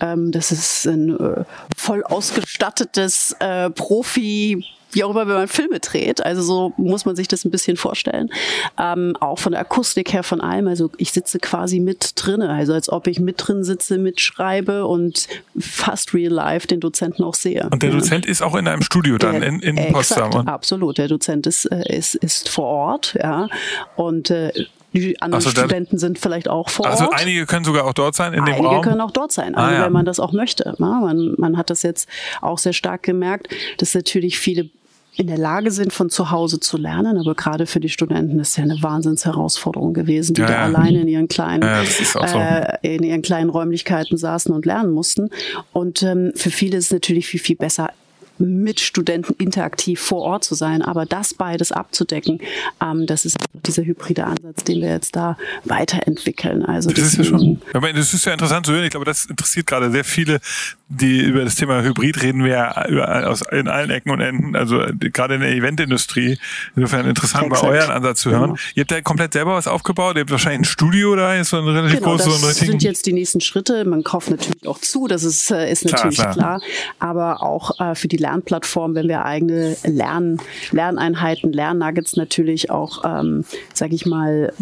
Ähm, das ist ein äh, voll ausgestattetes äh, Profi wie auch immer, wenn man Filme dreht. Also so muss man sich das ein bisschen vorstellen. Ähm, auch von der Akustik her, von allem. Also ich sitze quasi mit drinne, also als ob ich mit drin sitze, mitschreibe und fast real life den Dozenten auch sehe. Und der Dozent ja. ist auch in einem Studio dann, der, in, in exakt, Potsdam. Absolut, der Dozent ist, äh, ist, ist vor Ort, ja. Und äh, die anderen so, Studenten sind vielleicht auch vor also Ort. Also einige können sogar auch dort sein in einige dem Raum? Einige können auch dort sein, also ah, ja. wenn man das auch möchte. Na, man, man hat das jetzt auch sehr stark gemerkt, dass natürlich viele in der Lage sind, von zu Hause zu lernen. Aber gerade für die Studenten ist ja eine Wahnsinnsherausforderung gewesen, die ja, da ja. alleine in ihren kleinen, ja, so. äh, in ihren kleinen Räumlichkeiten saßen und lernen mussten. Und ähm, für viele ist es natürlich viel, viel besser, mit Studenten interaktiv vor Ort zu sein, aber das beides abzudecken, ähm, das ist dieser hybride Ansatz, den wir jetzt da weiterentwickeln. Also das ist ja schon, das ist ja interessant zu hören. Ich glaube, das interessiert gerade sehr viele, die über das Thema Hybrid reden wir ja überall aus, in allen Ecken und Enden, also gerade in der Eventindustrie. Insofern interessant, Exakt. bei euren Ansatz zu hören. Genau. Ihr habt da komplett selber was aufgebaut. Ihr habt wahrscheinlich ein Studio da, ist so ein relativ genau, großes. Das so sind jetzt die nächsten Schritte. Man kauft natürlich auch zu, das ist, äh, ist natürlich klar, klar. klar. Aber auch äh, für die Lernplattform, wenn wir eigene Lern, Lerneinheiten, Lernnuggets natürlich auch, ähm, sage ich mal,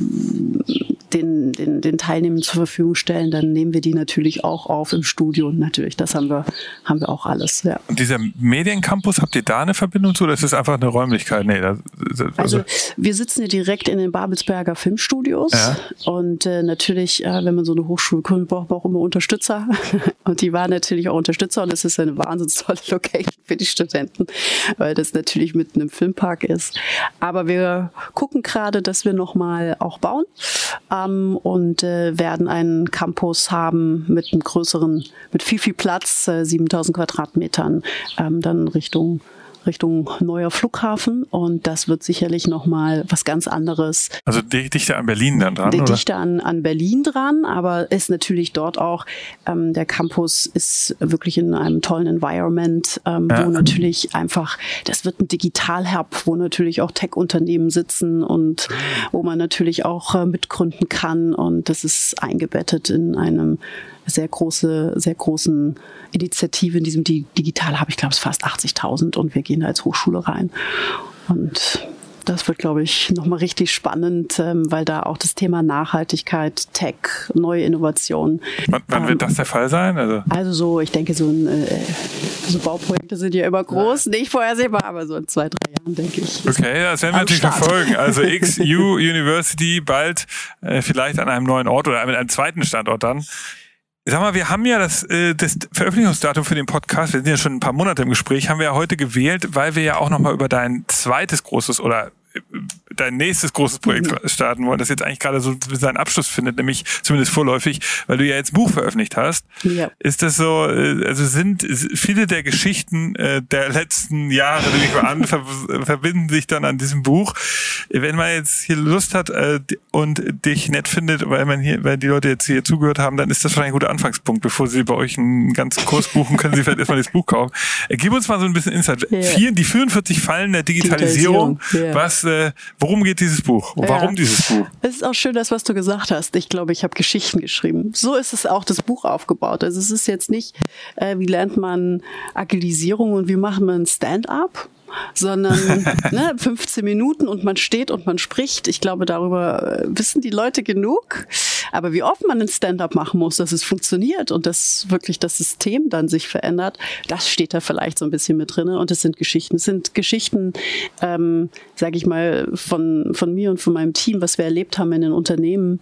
den, den, den Teilnehmern zur Verfügung stellen, dann nehmen wir die natürlich auch auf im Studio. Natürlich, das haben wir, haben wir auch alles. Ja. Und dieser Mediencampus, habt ihr da eine Verbindung zu oder ist das einfach eine Räumlichkeit? Nee, das, das, also, also wir sitzen hier direkt in den Babelsberger Filmstudios ja. und äh, natürlich, äh, wenn man so eine Hochschule gründet, braucht man auch immer Unterstützer und die waren natürlich auch Unterstützer und es ist eine wahnsinnig tolle Location für die Studenten, weil das natürlich mitten im Filmpark ist. Aber wir gucken gerade, dass wir nochmal auch bauen. Ähm, und äh, werden einen Campus haben mit einem größeren, mit viel, viel Platz, äh, 7000 Quadratmetern, ähm, dann Richtung Richtung neuer Flughafen und das wird sicherlich nochmal was ganz anderes. Also dichter an Berlin dann dran, oder? Dichter an, an Berlin dran, aber ist natürlich dort auch, ähm, der Campus ist wirklich in einem tollen Environment, ähm, ja. wo natürlich einfach, das wird ein Digital-Hub, wo natürlich auch Tech-Unternehmen sitzen und wo man natürlich auch äh, mitgründen kann und das ist eingebettet in einem sehr große, sehr großen Initiative in diesem Digital habe ich glaube es fast 80.000 und wir gehen da als Hochschule rein und das wird, glaube ich, nochmal richtig spannend, ähm, weil da auch das Thema Nachhaltigkeit, Tech, neue Innovationen. Wann, wann ähm, wird das der Fall sein? Also, also so, ich denke, so, ein, äh, so Bauprojekte sind ja immer groß, nicht vorhersehbar, aber so in zwei, drei Jahren, denke ich. Okay, das werden wir natürlich Start. verfolgen. Also XU University bald äh, vielleicht an einem neuen Ort oder an einem zweiten Standort dann. Sag mal, wir haben ja das, äh, das Veröffentlichungsdatum für den Podcast, wir sind ja schon ein paar Monate im Gespräch, haben wir ja heute gewählt, weil wir ja auch nochmal über dein zweites großes oder äh, dein nächstes großes Projekt mhm. starten wollen, das jetzt eigentlich gerade so seinen Abschluss findet, nämlich zumindest vorläufig, weil du ja jetzt ein Buch veröffentlicht hast. Ja. Ist das so, äh, also sind viele der Geschichten äh, der letzten Jahre, die ich mal an, verbinden sich dann an diesem Buch. Wenn man jetzt hier Lust hat äh, und dich nett findet, weil man hier, weil die Leute jetzt hier zugehört haben, dann ist das wahrscheinlich ein guter Anfangspunkt. Bevor sie bei euch einen ganzen Kurs buchen, können sie vielleicht erstmal das Buch kaufen. Gib uns mal so ein bisschen Insight. Ja. die 44 Fallen der Digitalisierung. Digitalisierung. Ja. Was, äh, worum geht dieses Buch? Warum ja. dieses Buch? Es ist auch schön, das, was du gesagt hast. Ich glaube, ich habe Geschichten geschrieben. So ist es auch das Buch aufgebaut. Also es ist jetzt nicht, äh, wie lernt man Agilisierung und wie macht man Stand-up, sondern ne, 15 Minuten und man steht und man spricht. Ich glaube, darüber äh, wissen die Leute genug. Aber wie oft man ein Stand-up machen muss, dass es funktioniert und dass wirklich das System dann sich verändert, das steht da vielleicht so ein bisschen mit drin. Und es sind Geschichten. Es sind Geschichten, ähm, sage ich mal, von, von mir und von meinem Team, was wir erlebt haben in den Unternehmen.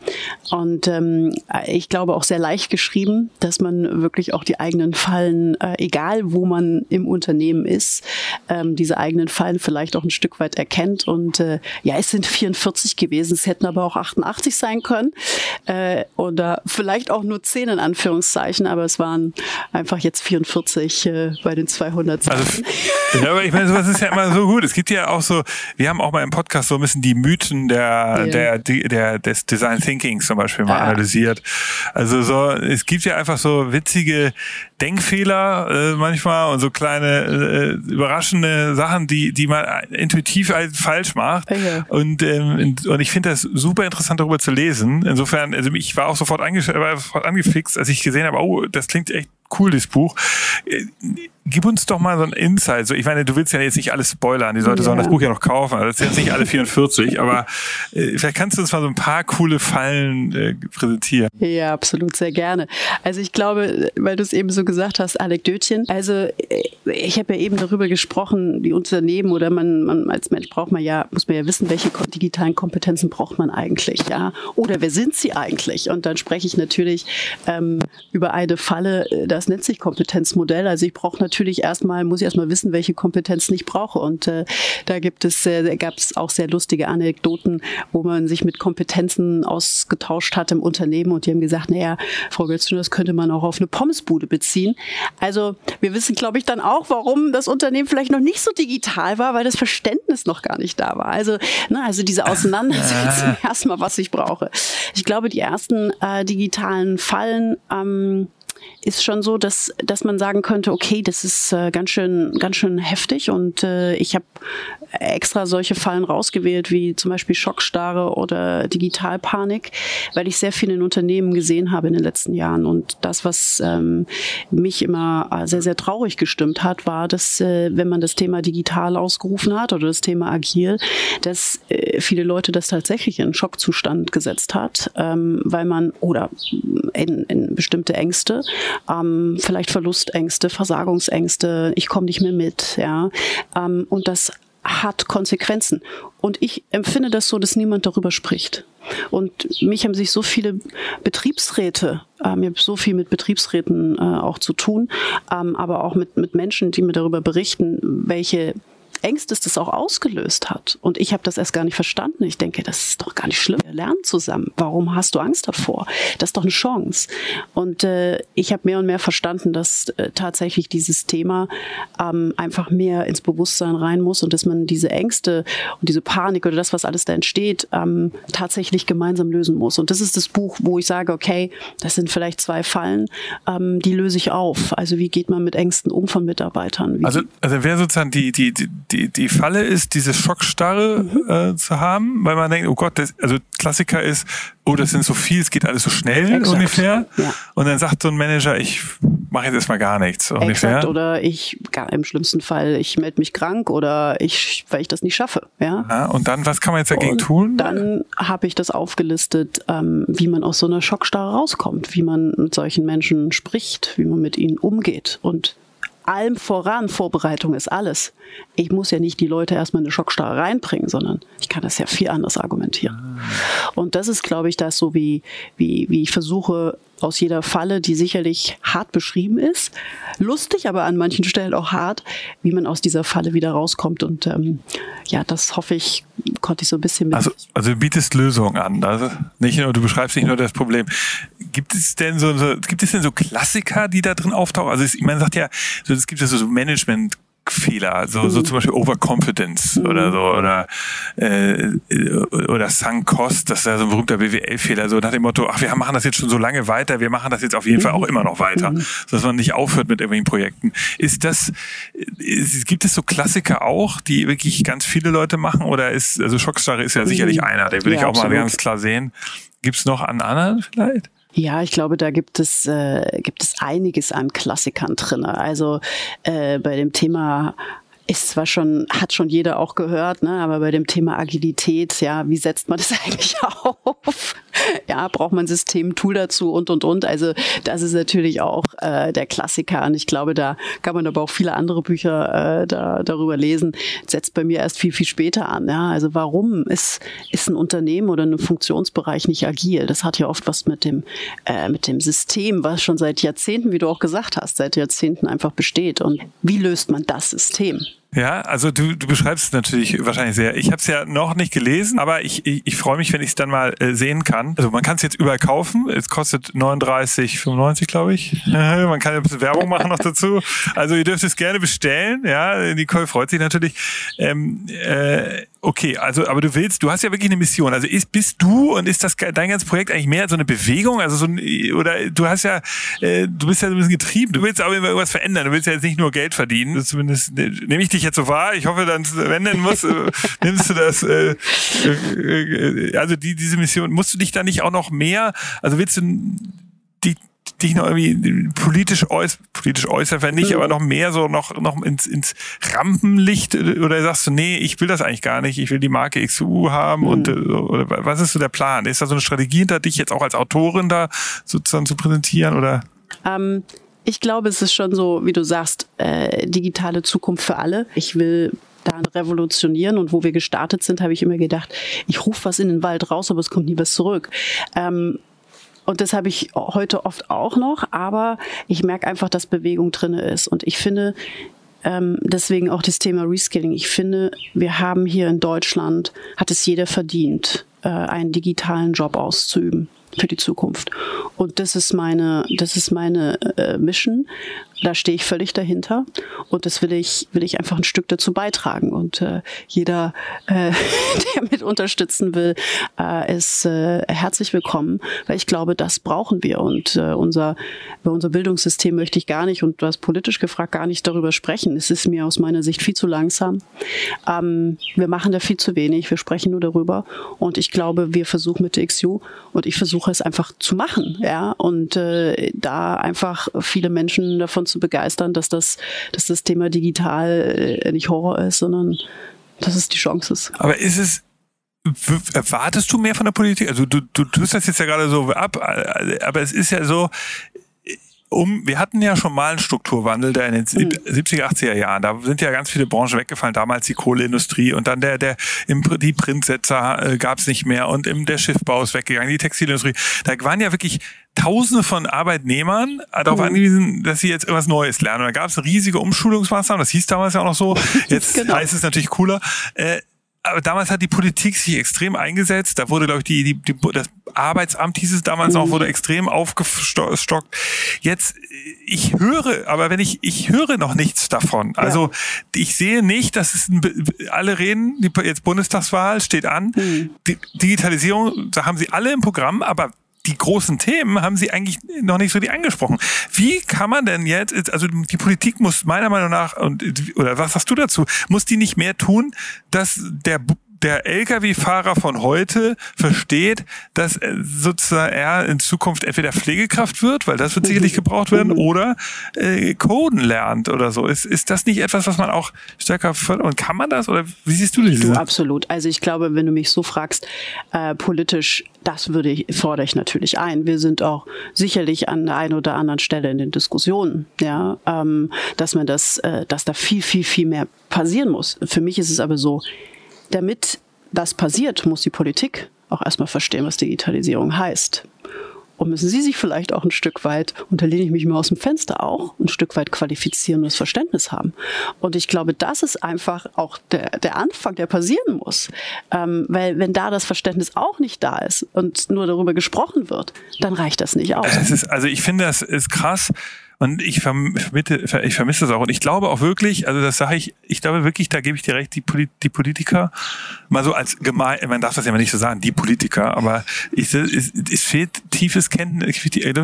Und ähm, ich glaube auch sehr leicht geschrieben, dass man wirklich auch die eigenen Fallen, äh, egal wo man im Unternehmen ist, ähm, diese eigenen Fallen vielleicht auch ein Stück weit erkennt. Und äh, ja, es sind 44 gewesen, es hätten aber auch 88 sein können. Äh, oder vielleicht auch nur 10 in Anführungszeichen, aber es waren einfach jetzt 44 äh, bei den 200 Also, ja, aber ich meine, sowas ist ja immer so gut. Es gibt ja auch so, wir haben auch mal im Podcast so ein bisschen die Mythen der, ja. der, der, des Design Thinkings zum Beispiel mal ja. analysiert. Also so, es gibt ja einfach so witzige Denkfehler äh, manchmal und so kleine äh, überraschende Sachen, die die man intuitiv falsch macht. Ja. Und ähm, und ich finde das super interessant darüber zu lesen. Insofern, also ich war auch sofort, ange war sofort angefixt, als ich gesehen habe, oh, das klingt echt cool, das Buch. Äh, gib uns doch mal so ein Insight. So, ich meine, du willst ja jetzt nicht alles spoilern, die Leute ja. sollen das Buch ja noch kaufen. Also das sind jetzt nicht alle 44, aber äh, vielleicht kannst du uns mal so ein paar coole Fallen äh, präsentieren. Ja, absolut, sehr gerne. Also ich glaube, weil du es eben so gesagt hast, Anekdötchen. Also äh, ich habe ja eben darüber gesprochen, die Unternehmen oder man, man als Mensch braucht man ja, muss man ja wissen, welche digitalen Kompetenzen braucht man eigentlich, ja? Oder wer sind sie eigentlich? Und dann spreche ich natürlich ähm, über eine Falle, äh, das nennt sich Kompetenzmodell. Also ich brauche natürlich erstmal, muss ich erstmal wissen, welche Kompetenzen ich brauche. Und äh, da gibt es, äh, gab es auch sehr lustige Anekdoten, wo man sich mit Kompetenzen ausgetauscht hat im Unternehmen und die haben gesagt, naja, Frau Götzner, das könnte man auch auf eine Pommesbude beziehen. Also wir wissen, glaube ich, dann auch, warum das Unternehmen vielleicht noch nicht so digital war, weil das Verständnis noch gar nicht da war. Also, ne, also diese Auseinandersetzung erstmal, was ich brauche. Ich glaube, die ersten äh, digitalen Fallen ähm, ist schon so, dass, dass man sagen könnte, okay, das ist äh, ganz schön, ganz schön heftig und äh, ich habe extra solche Fallen rausgewählt, wie zum Beispiel Schockstarre oder Digitalpanik, weil ich sehr viel in Unternehmen gesehen habe in den letzten Jahren. Und das, was ähm, mich immer äh, sehr, sehr traurig gestimmt hat, war, dass äh, wenn man das Thema digital ausgerufen hat oder das Thema agil, dass äh, viele Leute das tatsächlich in Schockzustand gesetzt hat, ähm, weil man oder in, in bestimmte Ängste, ähm, vielleicht Verlustängste, Versagungsängste, ich komme nicht mehr mit, ja, ähm, und das hat Konsequenzen. Und ich empfinde das so, dass niemand darüber spricht. Und mich haben sich so viele Betriebsräte, ähm, ich habe so viel mit Betriebsräten äh, auch zu tun, ähm, aber auch mit, mit Menschen, die mir darüber berichten, welche Ängstes das auch ausgelöst hat. Und ich habe das erst gar nicht verstanden. Ich denke, das ist doch gar nicht schlimm. Wir lernen zusammen. Warum hast du Angst davor? Das ist doch eine Chance. Und äh, ich habe mehr und mehr verstanden, dass äh, tatsächlich dieses Thema ähm, einfach mehr ins Bewusstsein rein muss und dass man diese Ängste und diese Panik oder das, was alles da entsteht, ähm, tatsächlich gemeinsam lösen muss. Und das ist das Buch, wo ich sage, okay, das sind vielleicht zwei Fallen, ähm, die löse ich auf. Also wie geht man mit Ängsten um von Mitarbeitern? Wie also, also wer sozusagen die, die, die die, die Falle ist, diese Schockstarre mhm. äh, zu haben, weil man denkt, oh Gott, das, also Klassiker ist, oh, das sind so viel, es geht alles so schnell Exakt. ungefähr. Ja. Und dann sagt so ein Manager, ich mache jetzt erstmal gar nichts Exakt. ungefähr. Oder ich, gar, im schlimmsten Fall, ich melde mich krank oder ich, weil ich das nicht schaffe. Ja? ja und dann, was kann man jetzt dagegen und tun? Dann habe ich das aufgelistet, ähm, wie man aus so einer Schockstarre rauskommt, wie man mit solchen Menschen spricht, wie man mit ihnen umgeht. Und allem voran, Vorbereitung ist alles. Ich muss ja nicht die Leute erstmal in eine Schockstarre reinbringen, sondern ich kann das ja viel anders argumentieren. Und das ist, glaube ich, das so, wie, wie, wie ich versuche, aus jeder Falle, die sicherlich hart beschrieben ist, lustig, aber an manchen Stellen auch hart, wie man aus dieser Falle wieder rauskommt. Und ähm, ja, das hoffe ich, konnte ich so ein bisschen mit. Also, also du bietest Lösungen an. Also nicht nur, du beschreibst nicht nur das Problem. Gibt es denn so, so gibt es denn so Klassiker, die da drin auftauchen? Also ich, man sagt ja, so, es gibt ja so Management Fehler, so, so mhm. zum Beispiel Overconfidence mhm. oder so oder äh, oder Sunk Cost, das ist ja so ein berühmter BWL-Fehler, so nach dem Motto, ach, wir machen das jetzt schon so lange weiter, wir machen das jetzt auf jeden Fall auch mhm. immer noch weiter, mhm. dass man nicht aufhört mit irgendwelchen Projekten. Ist das, ist, gibt es so Klassiker auch, die wirklich ganz viele Leute machen oder ist, also Schockstarre ist ja sicherlich mhm. einer, den würde ja, ich auch absolut. mal ganz klar sehen. Gibt es noch an anderen vielleicht? Ja, ich glaube, da gibt es, äh, gibt es einiges an Klassikern drin. Also äh, bei dem Thema ist zwar schon, hat schon jeder auch gehört, ne, aber bei dem Thema Agilität, ja, wie setzt man das eigentlich auf? ja, braucht man System, Tool dazu und und und. Also das ist natürlich auch äh, der Klassiker und ich glaube, da kann man aber auch viele andere Bücher äh, da, darüber lesen. Setzt bei mir erst viel viel später an. Ja, also warum ist ist ein Unternehmen oder ein Funktionsbereich nicht agil? Das hat ja oft was mit dem äh, mit dem System, was schon seit Jahrzehnten, wie du auch gesagt hast, seit Jahrzehnten einfach besteht. Und wie löst man das System? Ja, also du, du beschreibst es natürlich wahrscheinlich sehr. Ich habe es ja noch nicht gelesen, aber ich, ich, ich freue mich, wenn ich es dann mal äh, sehen kann. Also man kann es jetzt überall kaufen. Es kostet 39,95, glaube ich. man kann ein bisschen Werbung machen noch dazu. Also ihr dürft es gerne bestellen. Ja, Nicole freut sich natürlich. Ähm, äh, Okay, also aber du willst, du hast ja wirklich eine Mission. Also ist, bist du und ist das dein ganzes Projekt eigentlich mehr so eine Bewegung? Also so ein, oder du hast ja, äh, du bist ja so ein bisschen getrieben. Du willst aber immer irgendwas verändern. Du willst ja jetzt nicht nur Geld verdienen. Zumindest ne, nehme ich dich jetzt so wahr. Ich hoffe, dann wenn denn muss, äh, nimmst du das. Äh, äh, also die diese Mission musst du dich da nicht auch noch mehr? Also willst du die dich noch irgendwie politisch äuß politisch äußern, wenn nicht, mhm. aber noch mehr so noch, noch ins, ins Rampenlicht oder sagst du, nee, ich will das eigentlich gar nicht, ich will die Marke XU haben mhm. und oder was ist so der Plan? Ist da so eine Strategie hinter dich jetzt auch als Autorin da sozusagen zu präsentieren oder? Ähm, ich glaube, es ist schon so, wie du sagst, äh, digitale Zukunft für alle. Ich will da revolutionieren und wo wir gestartet sind, habe ich immer gedacht, ich rufe was in den Wald raus, aber es kommt nie was zurück. Ähm, und das habe ich heute oft auch noch, aber ich merke einfach, dass Bewegung drinne ist. Und ich finde, ähm, deswegen auch das Thema Reskilling. Ich finde, wir haben hier in Deutschland, hat es jeder verdient, äh, einen digitalen Job auszuüben für die Zukunft. Und das ist meine, das ist meine äh, Mission. Da stehe ich völlig dahinter und das will ich, will ich einfach ein Stück dazu beitragen. Und äh, jeder, äh, der mit unterstützen will, äh, ist äh, herzlich willkommen, weil ich glaube, das brauchen wir. Und äh, unser, unser Bildungssystem möchte ich gar nicht, und du hast politisch gefragt, gar nicht darüber sprechen. Es ist mir aus meiner Sicht viel zu langsam. Ähm, wir machen da viel zu wenig, wir sprechen nur darüber. Und ich glaube, wir versuchen mit der XU und ich versuche es einfach zu machen, ja, und äh, da einfach viele Menschen davon zu begeistern, dass das, dass das Thema digital äh, nicht Horror ist, sondern dass es die Chance ist. Aber ist es Erwartest du mehr von der Politik? Also du, du tust das jetzt ja gerade so ab, aber es ist ja so, um, wir hatten ja schon mal einen Strukturwandel da in den mhm. 70er, 80er Jahren. Da sind ja ganz viele Branchen weggefallen. Damals die Kohleindustrie und dann der, der, im, die Printsetzer äh, gab es nicht mehr und im, der Schiffbau ist weggegangen, die Textilindustrie. Da waren ja wirklich Tausende von Arbeitnehmern darauf mhm. angewiesen, dass sie jetzt irgendwas Neues lernen. Und da gab es riesige Umschulungsmaßnahmen, das hieß damals ja auch noch so. Jetzt genau. heißt es natürlich cooler. Äh, aber damals hat die Politik sich extrem eingesetzt. Da wurde, glaube ich, die, die, die, das Arbeitsamt hieß es damals auch, wurde extrem aufgestockt. Jetzt, ich höre, aber wenn ich, ich höre noch nichts davon. Also ich sehe nicht, dass es, alle reden, die, jetzt Bundestagswahl steht an. Mhm. Digitalisierung, da haben sie alle im Programm, aber die großen Themen haben Sie eigentlich noch nicht so die angesprochen. Wie kann man denn jetzt, also die Politik muss meiner Meinung nach, und, oder was hast du dazu, muss die nicht mehr tun, dass der der Lkw-Fahrer von heute versteht, dass äh, sozusagen er in Zukunft entweder Pflegekraft wird, weil das wird sicherlich gebraucht werden, mhm. oder äh, Coden lernt oder so. Ist, ist das nicht etwas, was man auch stärker fördert? Und kann man das? Oder wie siehst du das? Du, absolut. Also ich glaube, wenn du mich so fragst, äh, politisch, das würde ich, fordere ich natürlich ein. Wir sind auch sicherlich an der einen oder anderen Stelle in den Diskussionen, ja, ähm, dass man das, äh, dass da viel, viel, viel mehr passieren muss. Für mich ist es aber so, damit das passiert, muss die Politik auch erstmal verstehen, was Digitalisierung heißt. Und müssen Sie sich vielleicht auch ein Stück weit, und da lehne ich mich mal aus dem Fenster auch, ein Stück weit qualifizieren und das Verständnis haben. Und ich glaube, das ist einfach auch der, der Anfang, der passieren muss. Ähm, weil wenn da das Verständnis auch nicht da ist und nur darüber gesprochen wird, dann reicht das nicht aus. Ist, also ich finde, das ist krass und ich, vermitte, ich vermisse das auch. Und ich glaube auch wirklich, also das sage ich, ich glaube wirklich, da gebe ich dir recht, die, Polit die Politiker, mal so als gemein, man darf das ja immer nicht so sagen, die Politiker, aber ich, es, es fehlt tiefes Kenntnis,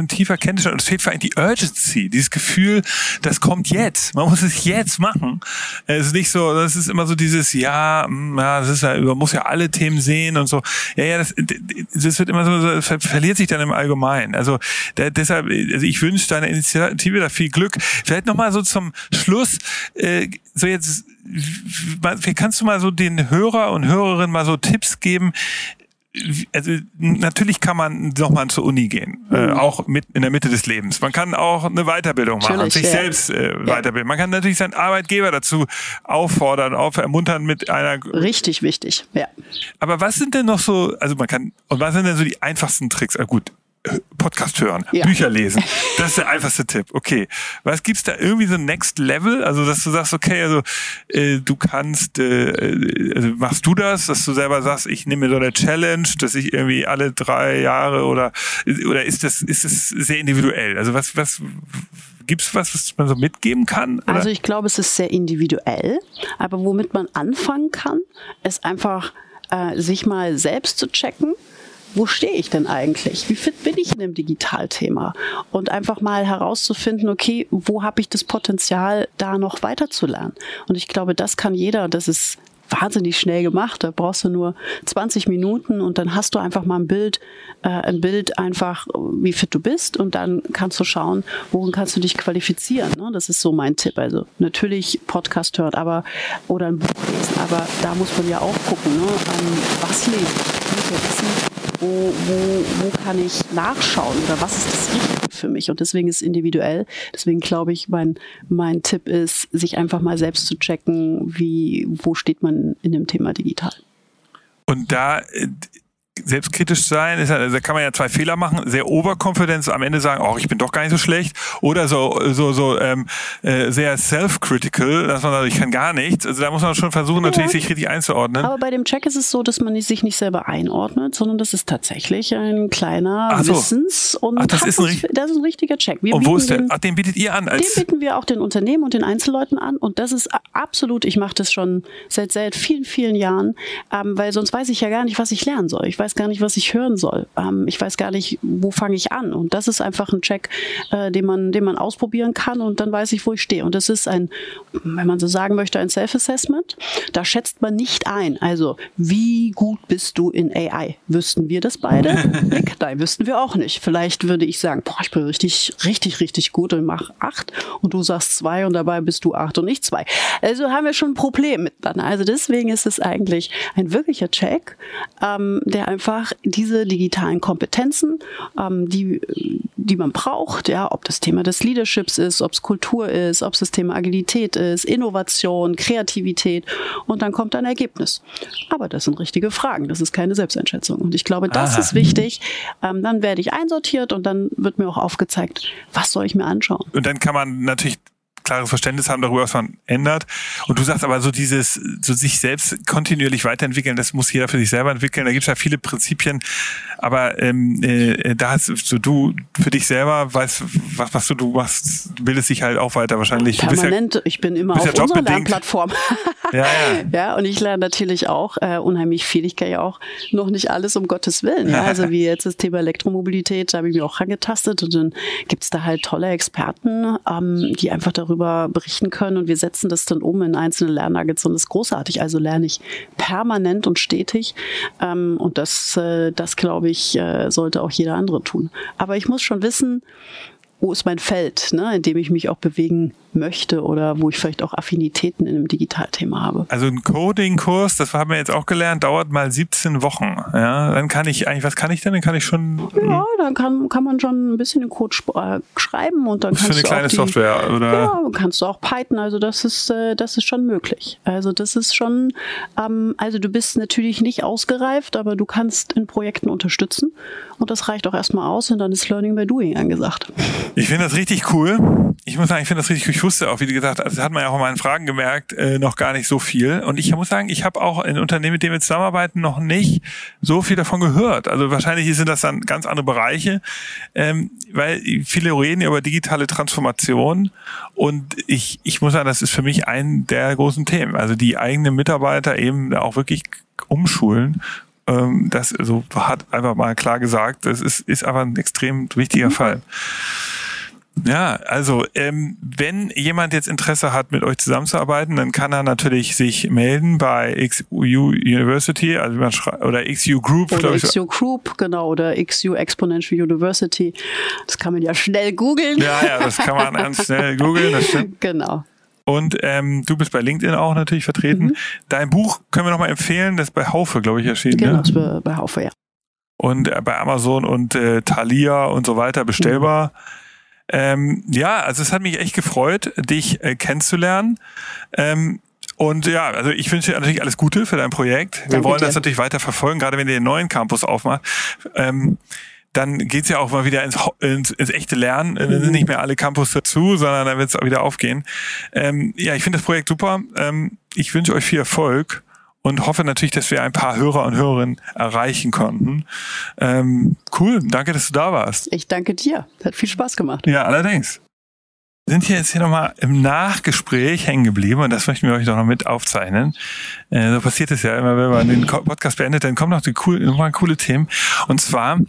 tiefer Kenntnis und es fehlt vor allem die Urgency, dieses Gefühl, das kommt jetzt, man muss es jetzt machen. Es ist nicht so, das ist immer so dieses, ja, hm, ja, das ist ja, man muss ja alle Themen sehen und so. Ja, ja, das, das wird immer so, verliert sich dann im Allgemeinen. Also da, deshalb, also ich wünsche deine Initiative Initiative, da viel Glück. Vielleicht nochmal so zum Schluss, äh, so jetzt, wie kannst du mal so den Hörer und Hörerinnen mal so Tipps geben, also natürlich kann man nochmal zur Uni gehen, äh, mhm. äh, auch mit in der Mitte des Lebens. Man kann auch eine Weiterbildung machen, natürlich, sich ja. selbst äh, ja. weiterbilden. Man kann natürlich seinen Arbeitgeber dazu auffordern, auf ermuntern mit einer. Richtig wichtig, ja. Aber was sind denn noch so, also man kann, und was sind denn so die einfachsten Tricks? Ah, gut, Podcast hören, ja. Bücher lesen. Das ist der einfachste Tipp. Okay. Was gibt's da irgendwie so Next Level? Also, dass du sagst, okay, also äh, du kannst, äh, also machst du das, dass du selber sagst, ich nehme mir so eine Challenge, dass ich irgendwie alle drei Jahre oder oder ist das ist es sehr individuell? Also was was Gibt's was, was man so mitgeben kann? Oder? Also ich glaube, es ist sehr individuell, aber womit man anfangen kann, ist einfach äh, sich mal selbst zu checken wo stehe ich denn eigentlich? Wie fit bin ich in dem Digitalthema? Und einfach mal herauszufinden, okay, wo habe ich das Potenzial, da noch weiterzulernen? Und ich glaube, das kann jeder, das ist wahnsinnig schnell gemacht. Da brauchst du nur 20 Minuten und dann hast du einfach mal ein Bild, äh, ein Bild einfach, wie fit du bist und dann kannst du schauen, worin kannst du dich qualifizieren. Ne? Das ist so mein Tipp. Also natürlich Podcast hört, aber oder ein Buch lesen, aber da muss man ja auch gucken, ne? Ähm, was lesen. Ich wo, wo, wo kann ich nachschauen oder was ist das Richtige für mich? Und deswegen ist es individuell. Deswegen glaube ich, mein, mein Tipp ist, sich einfach mal selbst zu checken, wie, wo steht man in dem Thema digital. Und da äh, selbstkritisch sein, ist, also da kann man ja zwei Fehler machen, sehr Overconfidence, am Ende sagen, oh, ich bin doch gar nicht so schlecht, oder so so so ähm, äh, sehr self-critical, dass man sagt, ich kann gar nichts. Also da muss man schon versuchen, ja. natürlich sich richtig einzuordnen. Aber bei dem Check ist es so, dass man sich nicht selber einordnet, sondern das ist tatsächlich ein kleiner so. Wissens- und Ach, das, ist ein, das ist ein richtiger Check. Wir und wo ist der? Ach, den bietet ihr an? Als den bieten wir auch den Unternehmen und den Einzelleuten an und das ist absolut, ich mache das schon seit seit vielen, vielen Jahren, ähm, weil sonst weiß ich ja gar nicht, was ich lernen soll. Ich weiß weiß gar nicht, was ich hören soll. Ähm, ich weiß gar nicht, wo fange ich an. Und das ist einfach ein Check, äh, den man, den man ausprobieren kann und dann weiß ich, wo ich stehe. Und das ist ein, wenn man so sagen möchte, ein Self-Assessment. Da schätzt man nicht ein. Also, wie gut bist du in AI? Wüssten wir das beide? Nein, wüssten wir auch nicht. Vielleicht würde ich sagen, boah, ich bin richtig, richtig, richtig gut und mache acht und du sagst zwei und dabei bist du acht und ich zwei. Also haben wir schon ein Problem miteinander. Also deswegen ist es eigentlich ein wirklicher Check, ähm, der einfach diese digitalen Kompetenzen, ähm, die, die man braucht, ja, ob das Thema des Leaderships ist, ob es Kultur ist, ob es das Thema Agilität ist, Innovation, Kreativität und dann kommt ein Ergebnis. Aber das sind richtige Fragen, das ist keine Selbsteinschätzung. Und ich glaube, das Aha. ist wichtig. Ähm, dann werde ich einsortiert und dann wird mir auch aufgezeigt, was soll ich mir anschauen. Und dann kann man natürlich klares Verständnis haben darüber, was man ändert. Und du sagst aber so dieses, so sich selbst kontinuierlich weiterentwickeln, das muss jeder für sich selber entwickeln. Da gibt es ja viele Prinzipien. Aber ähm, äh, da hast so du für dich selber weißt, was, was du, du machst, bildest dich halt auch weiter wahrscheinlich. Permanent, ja, ich bin immer auf ja unserer Lernplattform. ja, ja. ja, und ich lerne natürlich auch äh, unheimlich viel. Ich kann ja auch noch nicht alles um Gottes Willen. Ja? Also wie jetzt das Thema Elektromobilität, da habe ich mich auch angetastet und dann gibt's da halt tolle Experten, ähm, die einfach darüber berichten können und wir setzen das dann um in einzelne Lernnuggets und das ist großartig. Also lerne ich permanent und stetig ähm, und das, äh, das glaube ich, äh, sollte auch jeder andere tun. Aber ich muss schon wissen, wo ist mein Feld, ne, in dem ich mich auch bewegen möchte oder wo ich vielleicht auch Affinitäten in einem Digitalthema habe. Also ein Coding-Kurs, das haben wir jetzt auch gelernt, dauert mal 17 Wochen. Ja, dann kann ich eigentlich, was kann ich denn? Dann kann ich schon. Ja, dann kann, kann man schon ein bisschen den Code äh, schreiben und dann kannst für eine du kleine die, Software oder. Ja, kannst du auch Python. Also das ist, äh, das ist schon möglich. Also das ist schon, ähm, also du bist natürlich nicht ausgereift, aber du kannst in Projekten unterstützen und das reicht auch erstmal aus und dann ist Learning by Doing angesagt. Ich finde das richtig cool. Ich muss sagen, ich finde das richtig cool. Ich wusste auch, wie gesagt, also das hat man ja auch in meinen Fragen gemerkt, äh, noch gar nicht so viel. Und ich muss sagen, ich habe auch in Unternehmen, mit denen wir zusammenarbeiten, noch nicht so viel davon gehört. Also wahrscheinlich sind das dann ganz andere Bereiche, ähm, weil viele reden über digitale Transformation. Und ich, ich muss sagen, das ist für mich ein der großen Themen. Also die eigenen Mitarbeiter eben auch wirklich umschulen ähm, das so hat einfach mal klar gesagt, das ist, ist aber ein extrem wichtiger mhm. Fall. Ja, also ähm, wenn jemand jetzt Interesse hat, mit euch zusammenzuarbeiten, dann kann er natürlich sich melden bei XU University, also man oder XU Group. Oder XU Group, genau, oder XU Exponential University. Das kann man ja schnell googeln. Ja, ja, das kann man ganz schnell googeln, das stimmt. Genau. Und ähm, du bist bei LinkedIn auch natürlich vertreten. Mhm. Dein Buch können wir nochmal empfehlen, das ist bei Haufe, glaube ich, erschienen. Genau, ne? das ist bei Haufe, ja. Und äh, bei Amazon und äh, Thalia und so weiter bestellbar. Mhm. Ähm, ja, also es hat mich echt gefreut, dich äh, kennenzulernen. Ähm, und ja, also ich wünsche dir natürlich alles Gute für dein Projekt. Wir wollen dir. das natürlich weiter verfolgen, gerade wenn ihr den neuen Campus aufmacht. Ähm, dann geht's ja auch mal wieder ins, ins, ins echte Lernen. Dann sind nicht mehr alle Campus dazu, sondern dann wird's auch wieder aufgehen. Ähm, ja, ich finde das Projekt super. Ähm, ich wünsche euch viel Erfolg und hoffe natürlich, dass wir ein paar Hörer und Hörerinnen erreichen konnten. Ähm, cool, danke, dass du da warst. Ich danke dir. Hat viel Spaß gemacht. Ja, allerdings. Wir sind hier jetzt hier nochmal im Nachgespräch hängen geblieben und das möchten wir euch doch noch mit aufzeichnen. Äh, so passiert es ja immer, wenn man den Podcast beendet, dann kommen noch die cool, nochmal coole Themen. Und zwar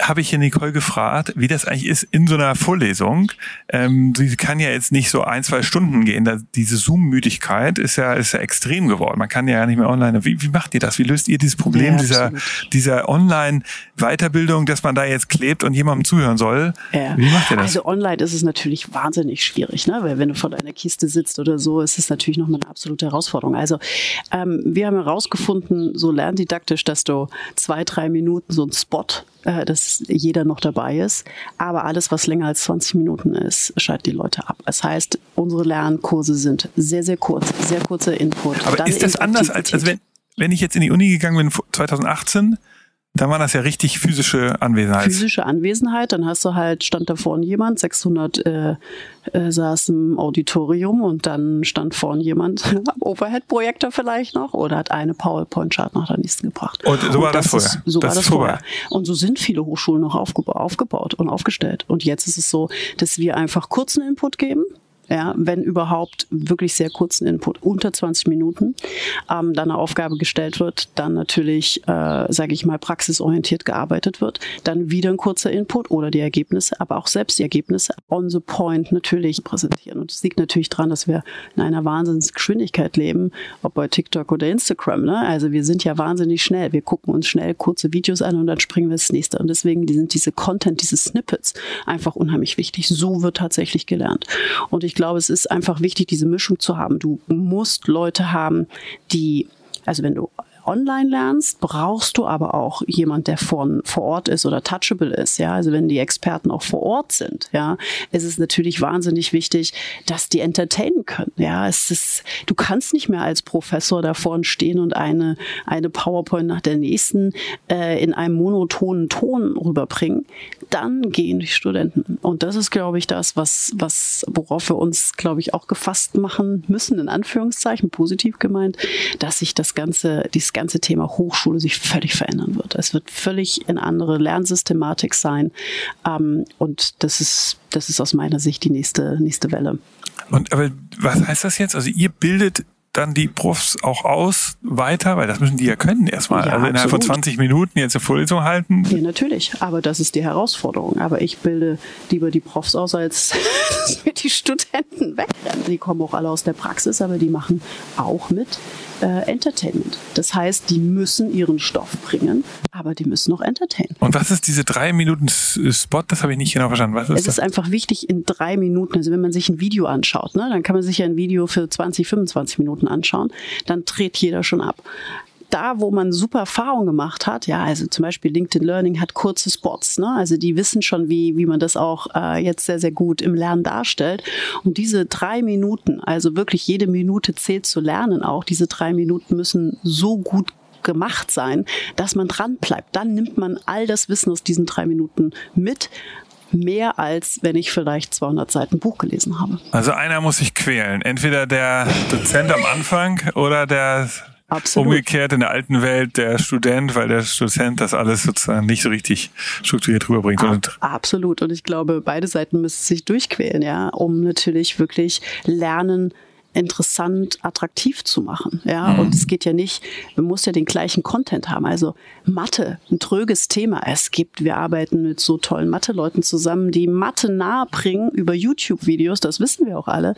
habe ich hier Nicole gefragt, wie das eigentlich ist in so einer Vorlesung. Ähm, sie kann ja jetzt nicht so ein, zwei Stunden gehen. Da, diese Zoom-Müdigkeit ist ja, ist ja extrem geworden. Man kann ja nicht mehr online. Wie, wie macht ihr das? Wie löst ihr dieses Problem ja, dieser, dieser Online-Weiterbildung, dass man da jetzt klebt und jemandem zuhören soll? Ja. Wie macht ihr das? Also online ist es natürlich wahnsinnig schwierig, ne? weil wenn du vor deiner Kiste sitzt oder so, ist es natürlich nochmal eine absolute Herausforderung. Also ähm, wir haben herausgefunden, so lerndidaktisch, dass du zwei, drei Minuten so ein Spot dass jeder noch dabei ist. Aber alles, was länger als 20 Minuten ist, schaltet die Leute ab. Das heißt, unsere Lernkurse sind sehr, sehr kurz, sehr kurzer Input. Aber ist das anders als, als wenn, wenn ich jetzt in die Uni gegangen bin 2018? Da war das ja richtig physische Anwesenheit. Physische Anwesenheit, dann hast du halt, stand da vorne jemand, 600 äh, äh, saß im Auditorium und dann stand vorne jemand, Overhead-Projektor vielleicht noch, oder hat eine PowerPoint-Chart nach der nächsten gebracht. Und so war das, das vorher. Ist, so das war das vorher. Und so sind viele Hochschulen noch aufgeba aufgebaut und aufgestellt. Und jetzt ist es so, dass wir einfach kurzen Input geben, ja, wenn überhaupt wirklich sehr kurzen Input, unter 20 Minuten, ähm, dann eine Aufgabe gestellt wird, dann natürlich, äh, sage ich mal, praxisorientiert gearbeitet wird, dann wieder ein kurzer Input oder die Ergebnisse, aber auch selbst die Ergebnisse on the point natürlich präsentieren. Und es liegt natürlich daran, dass wir in einer Wahnsinnsgeschwindigkeit leben, ob bei TikTok oder Instagram. Ne? Also wir sind ja wahnsinnig schnell. Wir gucken uns schnell kurze Videos an und dann springen wir ins nächste. Und deswegen sind diese Content, diese Snippets einfach unheimlich wichtig. So wird tatsächlich gelernt. Und ich glaube, es ist einfach wichtig, diese Mischung zu haben. Du musst Leute haben, die also wenn du online lernst, brauchst du aber auch jemand, der von vor Ort ist oder touchable ist. Ja, also wenn die Experten auch vor Ort sind, ja, ist es natürlich wahnsinnig wichtig, dass die entertainen können. Ja, es ist, du kannst nicht mehr als Professor da vorne stehen und eine, eine PowerPoint nach der nächsten äh, in einem monotonen Ton rüberbringen. Dann gehen die Studenten. Und das ist, glaube ich, das, was, was, worauf wir uns, glaube ich, auch gefasst machen müssen, in Anführungszeichen, positiv gemeint, dass sich das Ganze, dieses ganze Thema Hochschule sich völlig verändern wird. Es wird völlig in andere Lernsystematik sein. Ähm, und das ist, das ist aus meiner Sicht die nächste, nächste Welle. Und aber was heißt das jetzt? Also ihr bildet dann die Profs auch aus weiter? Weil das müssen die ja können erstmal. Ja, also innerhalb absolut. von 20 Minuten jetzt eine Vorlesung halten. Ja, natürlich. Aber das ist die Herausforderung. Aber ich bilde lieber die Profs aus, als mit die Studenten wegrennen. Die kommen auch alle aus der Praxis, aber die machen auch mit äh, Entertainment. Das heißt, die müssen ihren Stoff bringen, aber die müssen auch entertainen. Und was ist diese drei Minuten Spot? Das habe ich nicht genau verstanden. Was ist es das? ist einfach wichtig in drei Minuten. Also wenn man sich ein Video anschaut, ne, dann kann man sich ja ein Video für 20, 25 Minuten anschauen. Dann dreht jeder schon ab da, wo man super Erfahrung gemacht hat, ja, also zum Beispiel LinkedIn Learning hat kurze Spots, ne? also die wissen schon, wie, wie man das auch äh, jetzt sehr, sehr gut im Lernen darstellt. Und diese drei Minuten, also wirklich jede Minute zählt zu lernen auch, diese drei Minuten müssen so gut gemacht sein, dass man dran bleibt. Dann nimmt man all das Wissen aus diesen drei Minuten mit mehr als wenn ich vielleicht 200 Seiten Buch gelesen habe. Also einer muss sich quälen. Entweder der Dozent am Anfang oder der Absolut. Umgekehrt in der alten Welt der Student, weil der Student das alles sozusagen nicht so richtig strukturiert rüberbringt. Ab, absolut. Und ich glaube, beide Seiten müssen sich durchquälen, ja, um natürlich wirklich lernen, interessant, attraktiv zu machen. Ja, mhm. und es geht ja nicht, man muss ja den gleichen Content haben. Also Mathe, ein tröges Thema. Es gibt, wir arbeiten mit so tollen Mathe-Leuten zusammen, die Mathe nahebringen über YouTube-Videos, das wissen wir auch alle.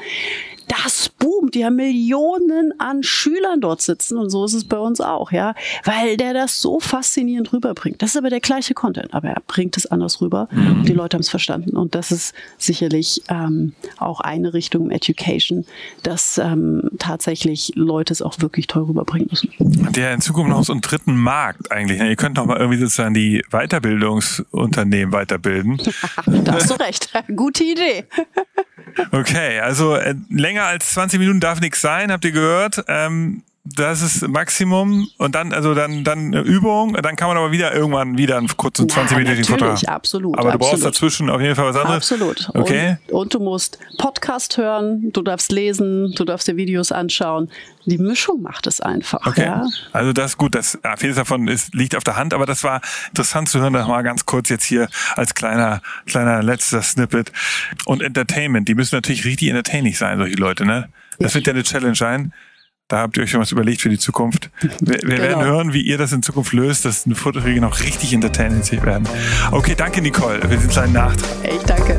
Das boomt, die haben Millionen an Schülern dort sitzen und so ist es bei uns auch, ja, weil der das so faszinierend rüberbringt. Das ist aber der gleiche Content, aber er bringt es anders rüber mhm. die Leute haben es verstanden und das ist sicherlich ähm, auch eine Richtung Education, dass ähm, tatsächlich Leute es auch wirklich toll rüberbringen müssen. Der in Zukunft noch so einen dritten Markt eigentlich. Ne? Ihr könnt doch mal irgendwie sozusagen die Weiterbildungsunternehmen weiterbilden. da hast du recht. Gute Idee. okay, also äh, länger als 20 Minuten darf nichts sein, habt ihr gehört. Ähm, das ist Maximum und dann also dann dann Übung, dann kann man aber wieder irgendwann wieder einen kurzen 20 Minuten Vortrag. absolut. Aber du absolut. brauchst dazwischen auf jeden Fall was anderes. Absolut. Okay. Und, und, du musst Podcast hören, du darfst lesen, du darfst dir Videos anschauen. Die Mischung macht es einfach. Okay. Ja? Also das ist gut, das ja, vieles davon ist, liegt auf der Hand, aber das war interessant zu hören, das mal ganz kurz jetzt hier als kleiner kleiner letzter Snippet und Entertainment, die müssen natürlich richtig entertaining sein, solche Leute, ne? Das wird ja eine Challenge sein. Da habt ihr euch schon was überlegt für die Zukunft. Wir, wir genau. werden hören, wie ihr das in Zukunft löst, dass eine Vorträge noch richtig entertaining werden. Okay, danke Nicole. Wir sind ein Nachtrag. Ich danke.